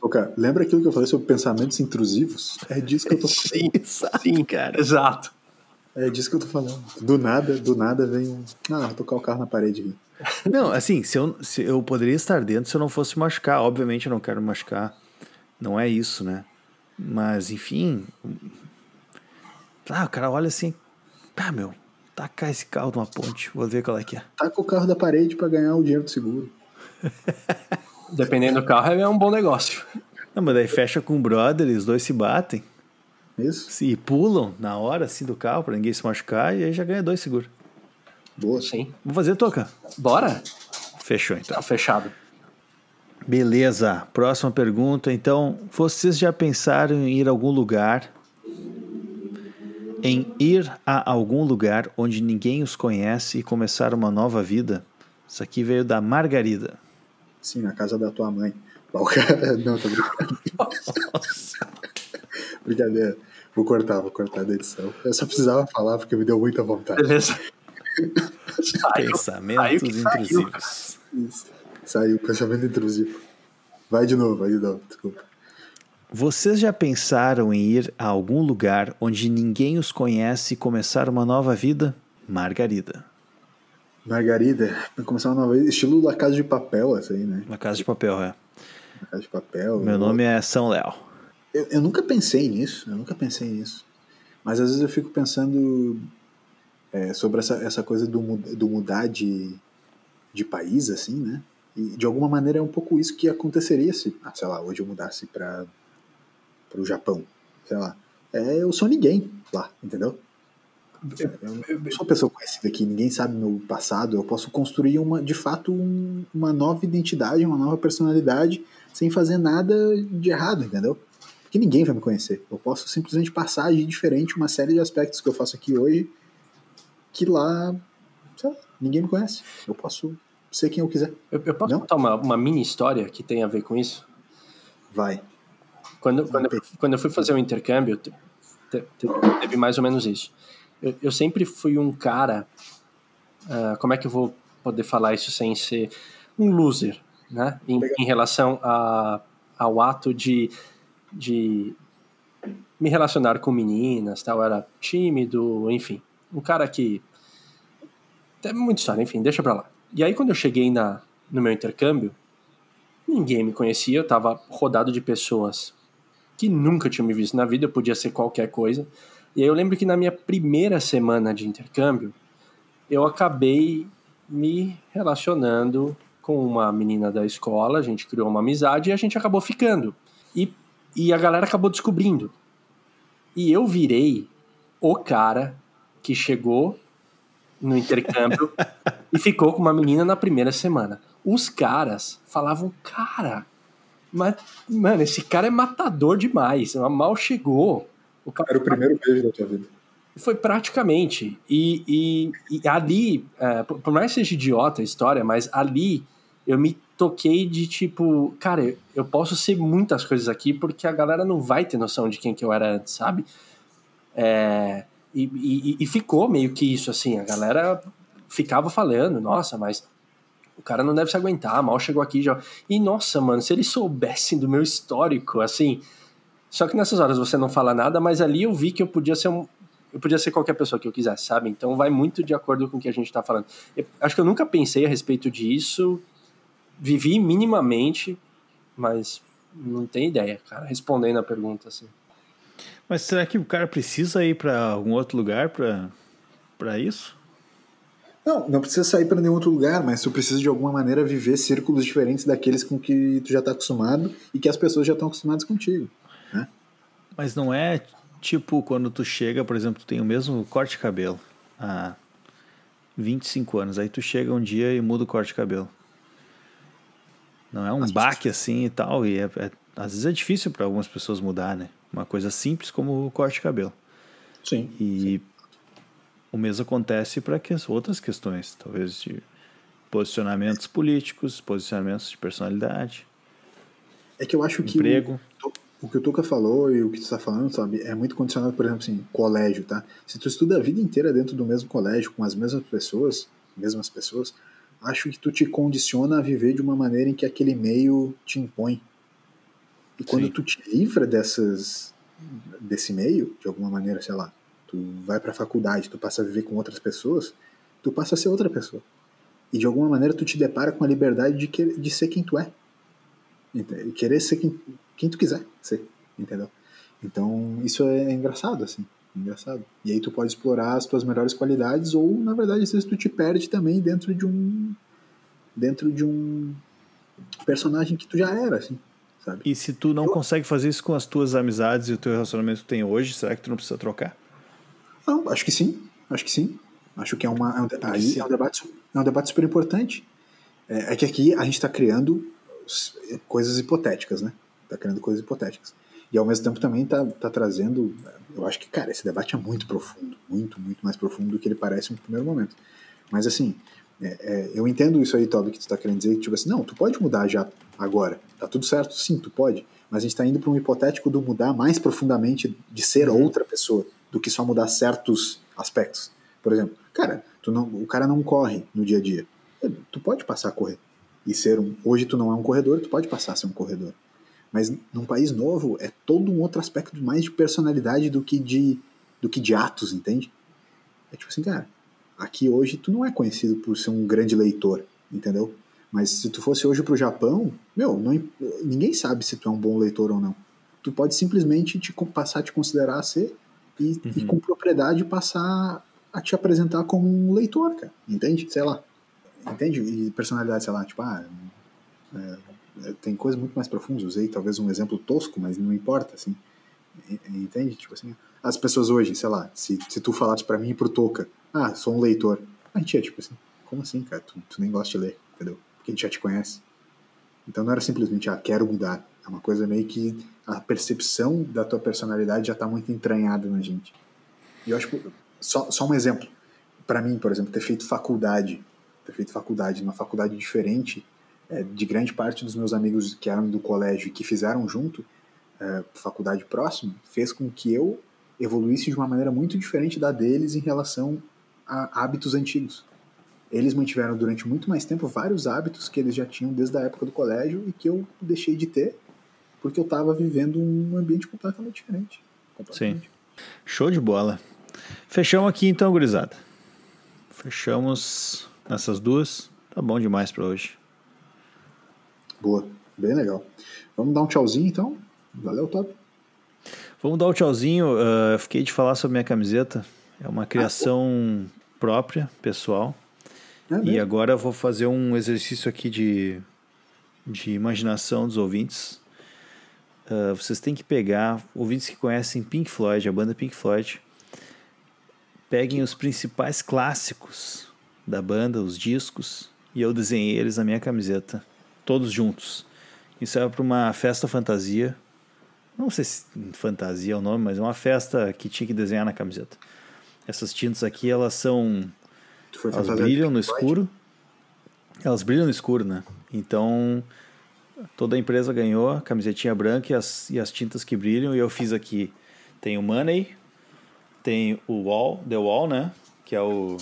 Toca, lembra aquilo que eu falei sobre pensamentos intrusivos? É disso que eu tô falando. Exato, Sim, cara. Exato. É disso que eu tô falando. Do nada, do nada vem um. Ah, vou tocar o carro na parede aqui. Não, assim, se eu, se eu poderia estar dentro se eu não fosse machucar. Obviamente eu não quero machucar. Não é isso, né? Mas, enfim. Ah, o cara olha assim. Tá, meu, tacar esse carro numa ponte. Vou ver qual é que é. Taca o carro da parede pra ganhar o dinheiro do seguro. [LAUGHS] Dependendo do carro, é um bom negócio. Não, mas daí fecha com o brother e os dois se batem. Isso? E pulam na hora, assim, do carro pra ninguém se machucar. E aí já ganha dois seguros. Boa. Sim. Vamos fazer, Toca? Bora? Fechou, então. Tá fechado. Beleza, próxima pergunta. Então, vocês já pensaram em ir a algum lugar? Em ir a algum lugar onde ninguém os conhece e começar uma nova vida? Isso aqui veio da Margarida. Sim, na casa da tua mãe. [LAUGHS] Não, tô brincando. [LAUGHS] Brincadeira. Vou cortar, vou cortar da edição. Eu só precisava falar porque me deu muita vontade. Beleza. Pensamentos Saiu saiu. intrusivos. Isso. Saiu, pensamento intrusivo. Vai de novo, vai de novo, desculpa. Vocês já pensaram em ir a algum lugar onde ninguém os conhece e começar uma nova vida? Margarida. Margarida, começar uma nova vez, estilo La Casa de Papel, essa aí, né? Na Casa de Papel, é. La Casa de Papel. Meu nome é São Léo. Eu, eu nunca pensei nisso, eu nunca pensei nisso. Mas às vezes eu fico pensando é, sobre essa, essa coisa do, do mudar de, de país, assim, né? E de alguma maneira é um pouco isso que aconteceria se, ah, sei lá, hoje eu mudasse para o Japão, sei lá. É, eu sou ninguém lá, entendeu? Eu não sou uma pessoa conhecida aqui, ninguém sabe meu passado. Eu posso construir uma, de fato um- uma nova identidade, uma nova personalidade, sem fazer nada de errado, entendeu? Porque ninguém vai me conhecer. Eu posso simplesmente passar agir diferente uma série de aspectos que eu faço aqui hoje, que lá, sei lá, ninguém me conhece. Eu posso ser quem eu quiser. Eu, eu posso Não? contar uma, uma mini história que tem a ver com isso? Vai. Quando, quando, eu, quando eu fui fazer o intercâmbio, te- te- te- teve mais ou menos isso. Eu, eu sempre fui um cara. ah, como é que eu vou poder falar isso sem ser um loser, né? Em, em relação a, ao ato de, de me relacionar com meninas, tal, eu era tímido, enfim. Um cara que. Tem muita história, enfim, deixa pra lá. E aí, quando eu cheguei na, no meu intercâmbio, ninguém me conhecia, eu tava rodado de pessoas que nunca tinham me visto na vida, podia ser qualquer coisa. E aí eu lembro que na minha primeira semana de intercâmbio, eu acabei me relacionando com uma menina da escola, a gente criou uma amizade e a gente acabou ficando. E, e a galera acabou descobrindo. E eu virei o cara que chegou no intercâmbio [LAUGHS] e ficou com uma menina na primeira semana. Os caras falavam, cara, mas, mano, esse cara é matador demais. Mal chegou. O cara... Era o primeiro beijo da tua vida. Foi praticamente. E, e, e ali, é, por mais que seja idiota a história, mas ali eu me toquei de tipo, cara, eu posso ser muitas coisas aqui porque a galera não vai ter noção de quem que eu era antes, sabe? É, e, e, e ficou meio que isso, assim, a galera ficava falando, nossa, mas o cara não deve se aguentar, mal chegou aqui já. E nossa, mano, se eles soubessem do meu histórico, assim. Só que nessas horas você não fala nada, mas ali eu vi que eu podia ser um. Eu podia ser qualquer pessoa que eu quisesse, sabe? Então vai muito de acordo com o que a gente tá falando. Eu, acho que eu nunca pensei a respeito disso. Vivi minimamente, mas não tem ideia, cara, respondendo a pergunta assim. Mas será que o cara precisa ir para algum outro lugar para isso? Não, não precisa sair para nenhum outro lugar, mas tu precisa de alguma maneira viver círculos diferentes daqueles com que tu já está acostumado e que as pessoas já estão acostumadas contigo. Né? Mas não é tipo quando tu chega, por exemplo, tu tem o mesmo corte de cabelo há 25 anos, aí tu chega um dia e muda o corte de cabelo. Não é um as baque pessoas... assim e tal, e é, é, às vezes é difícil para algumas pessoas mudar, né? Uma coisa simples como o corte de cabelo. Sim. E sim. O mesmo acontece para que outras questões, talvez de posicionamentos políticos, posicionamentos de personalidade. É que eu acho que emprego. O, o que o Tuca falou e o que tu está falando, sabe, é muito condicionado, por exemplo, assim, colégio, tá? Se tu estuda a vida inteira dentro do mesmo colégio, com as mesmas pessoas, mesmas pessoas, acho que tu te condiciona a viver de uma maneira em que aquele meio te impõe. E quando Sim. tu te livra dessas desse meio, de alguma maneira, sei lá, tu vai para a faculdade, tu passa a viver com outras pessoas, tu passa a ser outra pessoa. E de alguma maneira tu te depara com a liberdade de, que, de ser quem tu é. E querer ser quem, quem tu quiser ser, entendeu? Então isso é engraçado, assim. Engraçado. E aí tu pode explorar as tuas melhores qualidades ou, na verdade, às vezes tu te perde também dentro de um dentro de um personagem que tu já era, assim, sabe? E se tu não Eu... consegue fazer isso com as tuas amizades e o teu relacionamento que tu tem hoje, será que tu não precisa trocar? Não, acho que sim. Acho que sim. Acho que é, uma, é, um, aí é, um, debate, é um debate super importante. É, é que aqui a gente está criando coisas hipotéticas, né? Está criando coisas hipotéticas. E ao mesmo tempo também está tá trazendo. Eu acho que, cara, esse debate é muito profundo. Muito, muito mais profundo do que ele parece no primeiro momento. Mas assim, é, é, eu entendo isso aí, Toby, que tu está querendo dizer, tipo assim, não, tu pode mudar já agora. Tá tudo certo? Sim, tu pode. Mas a gente está indo para um hipotético do mudar mais profundamente, de ser uhum. outra pessoa do que só mudar certos aspectos. Por exemplo, cara, tu não, o cara não corre no dia a dia. Tu pode passar a correr. E ser um. Hoje tu não é um corredor, tu pode passar a ser um corredor. Mas num país novo é todo um outro aspecto mais de personalidade do que de, do que de atos, entende? É tipo assim, cara, aqui hoje tu não é conhecido por ser um grande leitor, entendeu? Mas se tu fosse hoje pro Japão, meu, não, ninguém sabe se tu é um bom leitor ou não. Tu pode simplesmente te, passar a te considerar ser e, uhum. e com propriedade passar a te apresentar como um leitor, cara. Entende? Sei lá. Entende? E personalidade, sei lá, tipo, ah, é, é, tem coisas muito mais profundas. Usei talvez um exemplo tosco, mas não importa, assim. Entende? Tipo assim, as pessoas hoje, sei lá, se, se tu falasse para mim e pro Toca, ah, sou um leitor. A gente é tipo assim, como assim, cara? Tu, tu nem gosta de ler, entendeu? Porque a gente já te conhece. Então não era simplesmente, ah, quero mudar. É uma coisa meio que a percepção da tua personalidade já está muito entranhada na gente. E eu acho que, só, só um exemplo, para mim, por exemplo, ter feito faculdade, ter feito faculdade numa faculdade diferente é, de grande parte dos meus amigos que eram do colégio e que fizeram junto, é, faculdade próxima, fez com que eu evoluísse de uma maneira muito diferente da deles em relação a hábitos antigos. Eles mantiveram durante muito mais tempo vários hábitos que eles já tinham desde a época do colégio e que eu deixei de ter porque eu estava vivendo um ambiente completamente diferente. completamente. Sim. Show de bola. Fechamos aqui então, gurizada. Fechamos nessas duas. Tá bom demais pra hoje. Boa, bem legal. Vamos dar um tchauzinho então? Valeu, Top. Vamos dar o tchauzinho. Uh, fiquei de falar sobre minha camiseta. É uma criação própria, pessoal. É E agora eu vou fazer um exercício aqui de, de imaginação dos ouvintes. Ah, vocês têm que pegar, ouvintes que conhecem Pink Floyd, a banda Pink Floyd, peguem os principais clássicos da banda, os discos, e eu desenhei eles na minha camiseta, todos juntos. Isso era para uma festa fantasia. Não sei se fantasia é o nome, mas é uma festa que tinha que desenhar na camiseta. Essas tintas aqui, elas são elas brilham no escuro. Elas brilham no escuro, né? Então, toda a empresa ganhou a camisetinha branca e as, e as tintas que brilham. E eu fiz aqui, tem o Money, tem o Wall, The Wall, né? Que é o,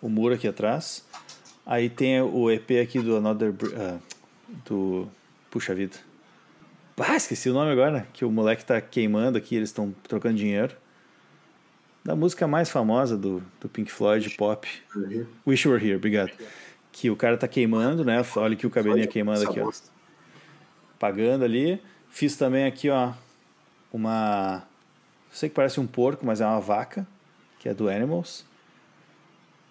o muro aqui atrás. Aí tem o EP aqui do Another... Ah, do... Puxa vida. Ah, esqueci o nome agora. Que o moleque tá queimando aqui, eles estão trocando dinheiro. Da música mais famosa do, do Pink Floyd, pop. Wish You Were Here, obrigado. Que o cara tá queimando, né? Olha aqui o cabelinho queimando aqui, ó. Pagando ali. Fiz também aqui, ó, uma... Sei que parece um porco, mas é uma vaca, que é do Animals.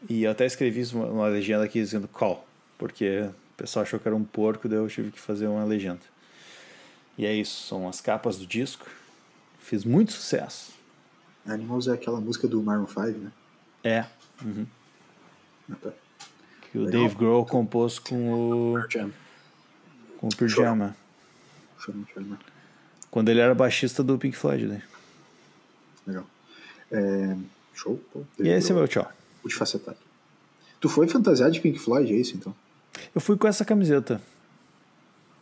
E eu até escrevi uma, uma legenda aqui dizendo call, porque o pessoal achou que era um porco, daí eu tive que fazer uma legenda. E é isso, são as capas do disco. Fiz muito sucesso. Animals é aquela música do Maroon 5, né? É, Ah, tá. que o Legal. Dave Grohl compôs com o, com o te lembrar. quando ele era baixista do Pink Floyd. Né? Legal. É, show. Pô, E esse é meu tchau. Multifacetado. Tu foi fantasiado de Pink Floyd, é isso então? Eu fui com essa camiseta.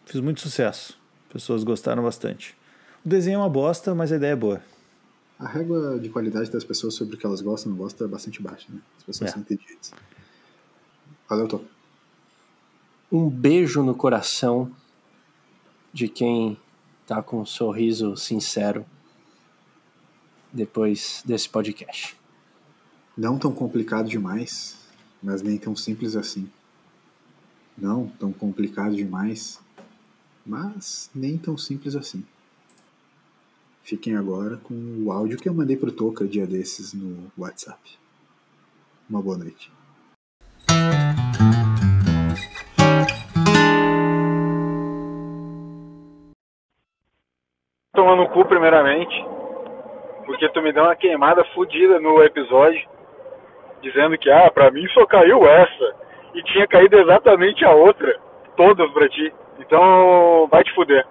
Fiz muito sucesso. Pessoas gostaram bastante. O desenho é uma bosta, mas a ideia é boa. A régua de qualidade das pessoas sobre o que elas gostam e não gostam é bastante baixa, né? As pessoas É. são inteligentes. Valeu, Tô. Um beijo no coração de quem tá com um sorriso sincero depois desse podcast. Não tão complicado demais, mas nem tão simples assim. Não tão complicado demais, mas nem tão simples assim. Fiquem agora com o áudio que eu mandei pro Toca dia desses no WhatsApp. Uma boa noite. tomar no cu primeiramente, porque tu me deu uma queimada fodida no episódio, dizendo que, ah, pra mim só caiu essa, e tinha caído exatamente a outra, todas pra ti. Então, vai te fuder.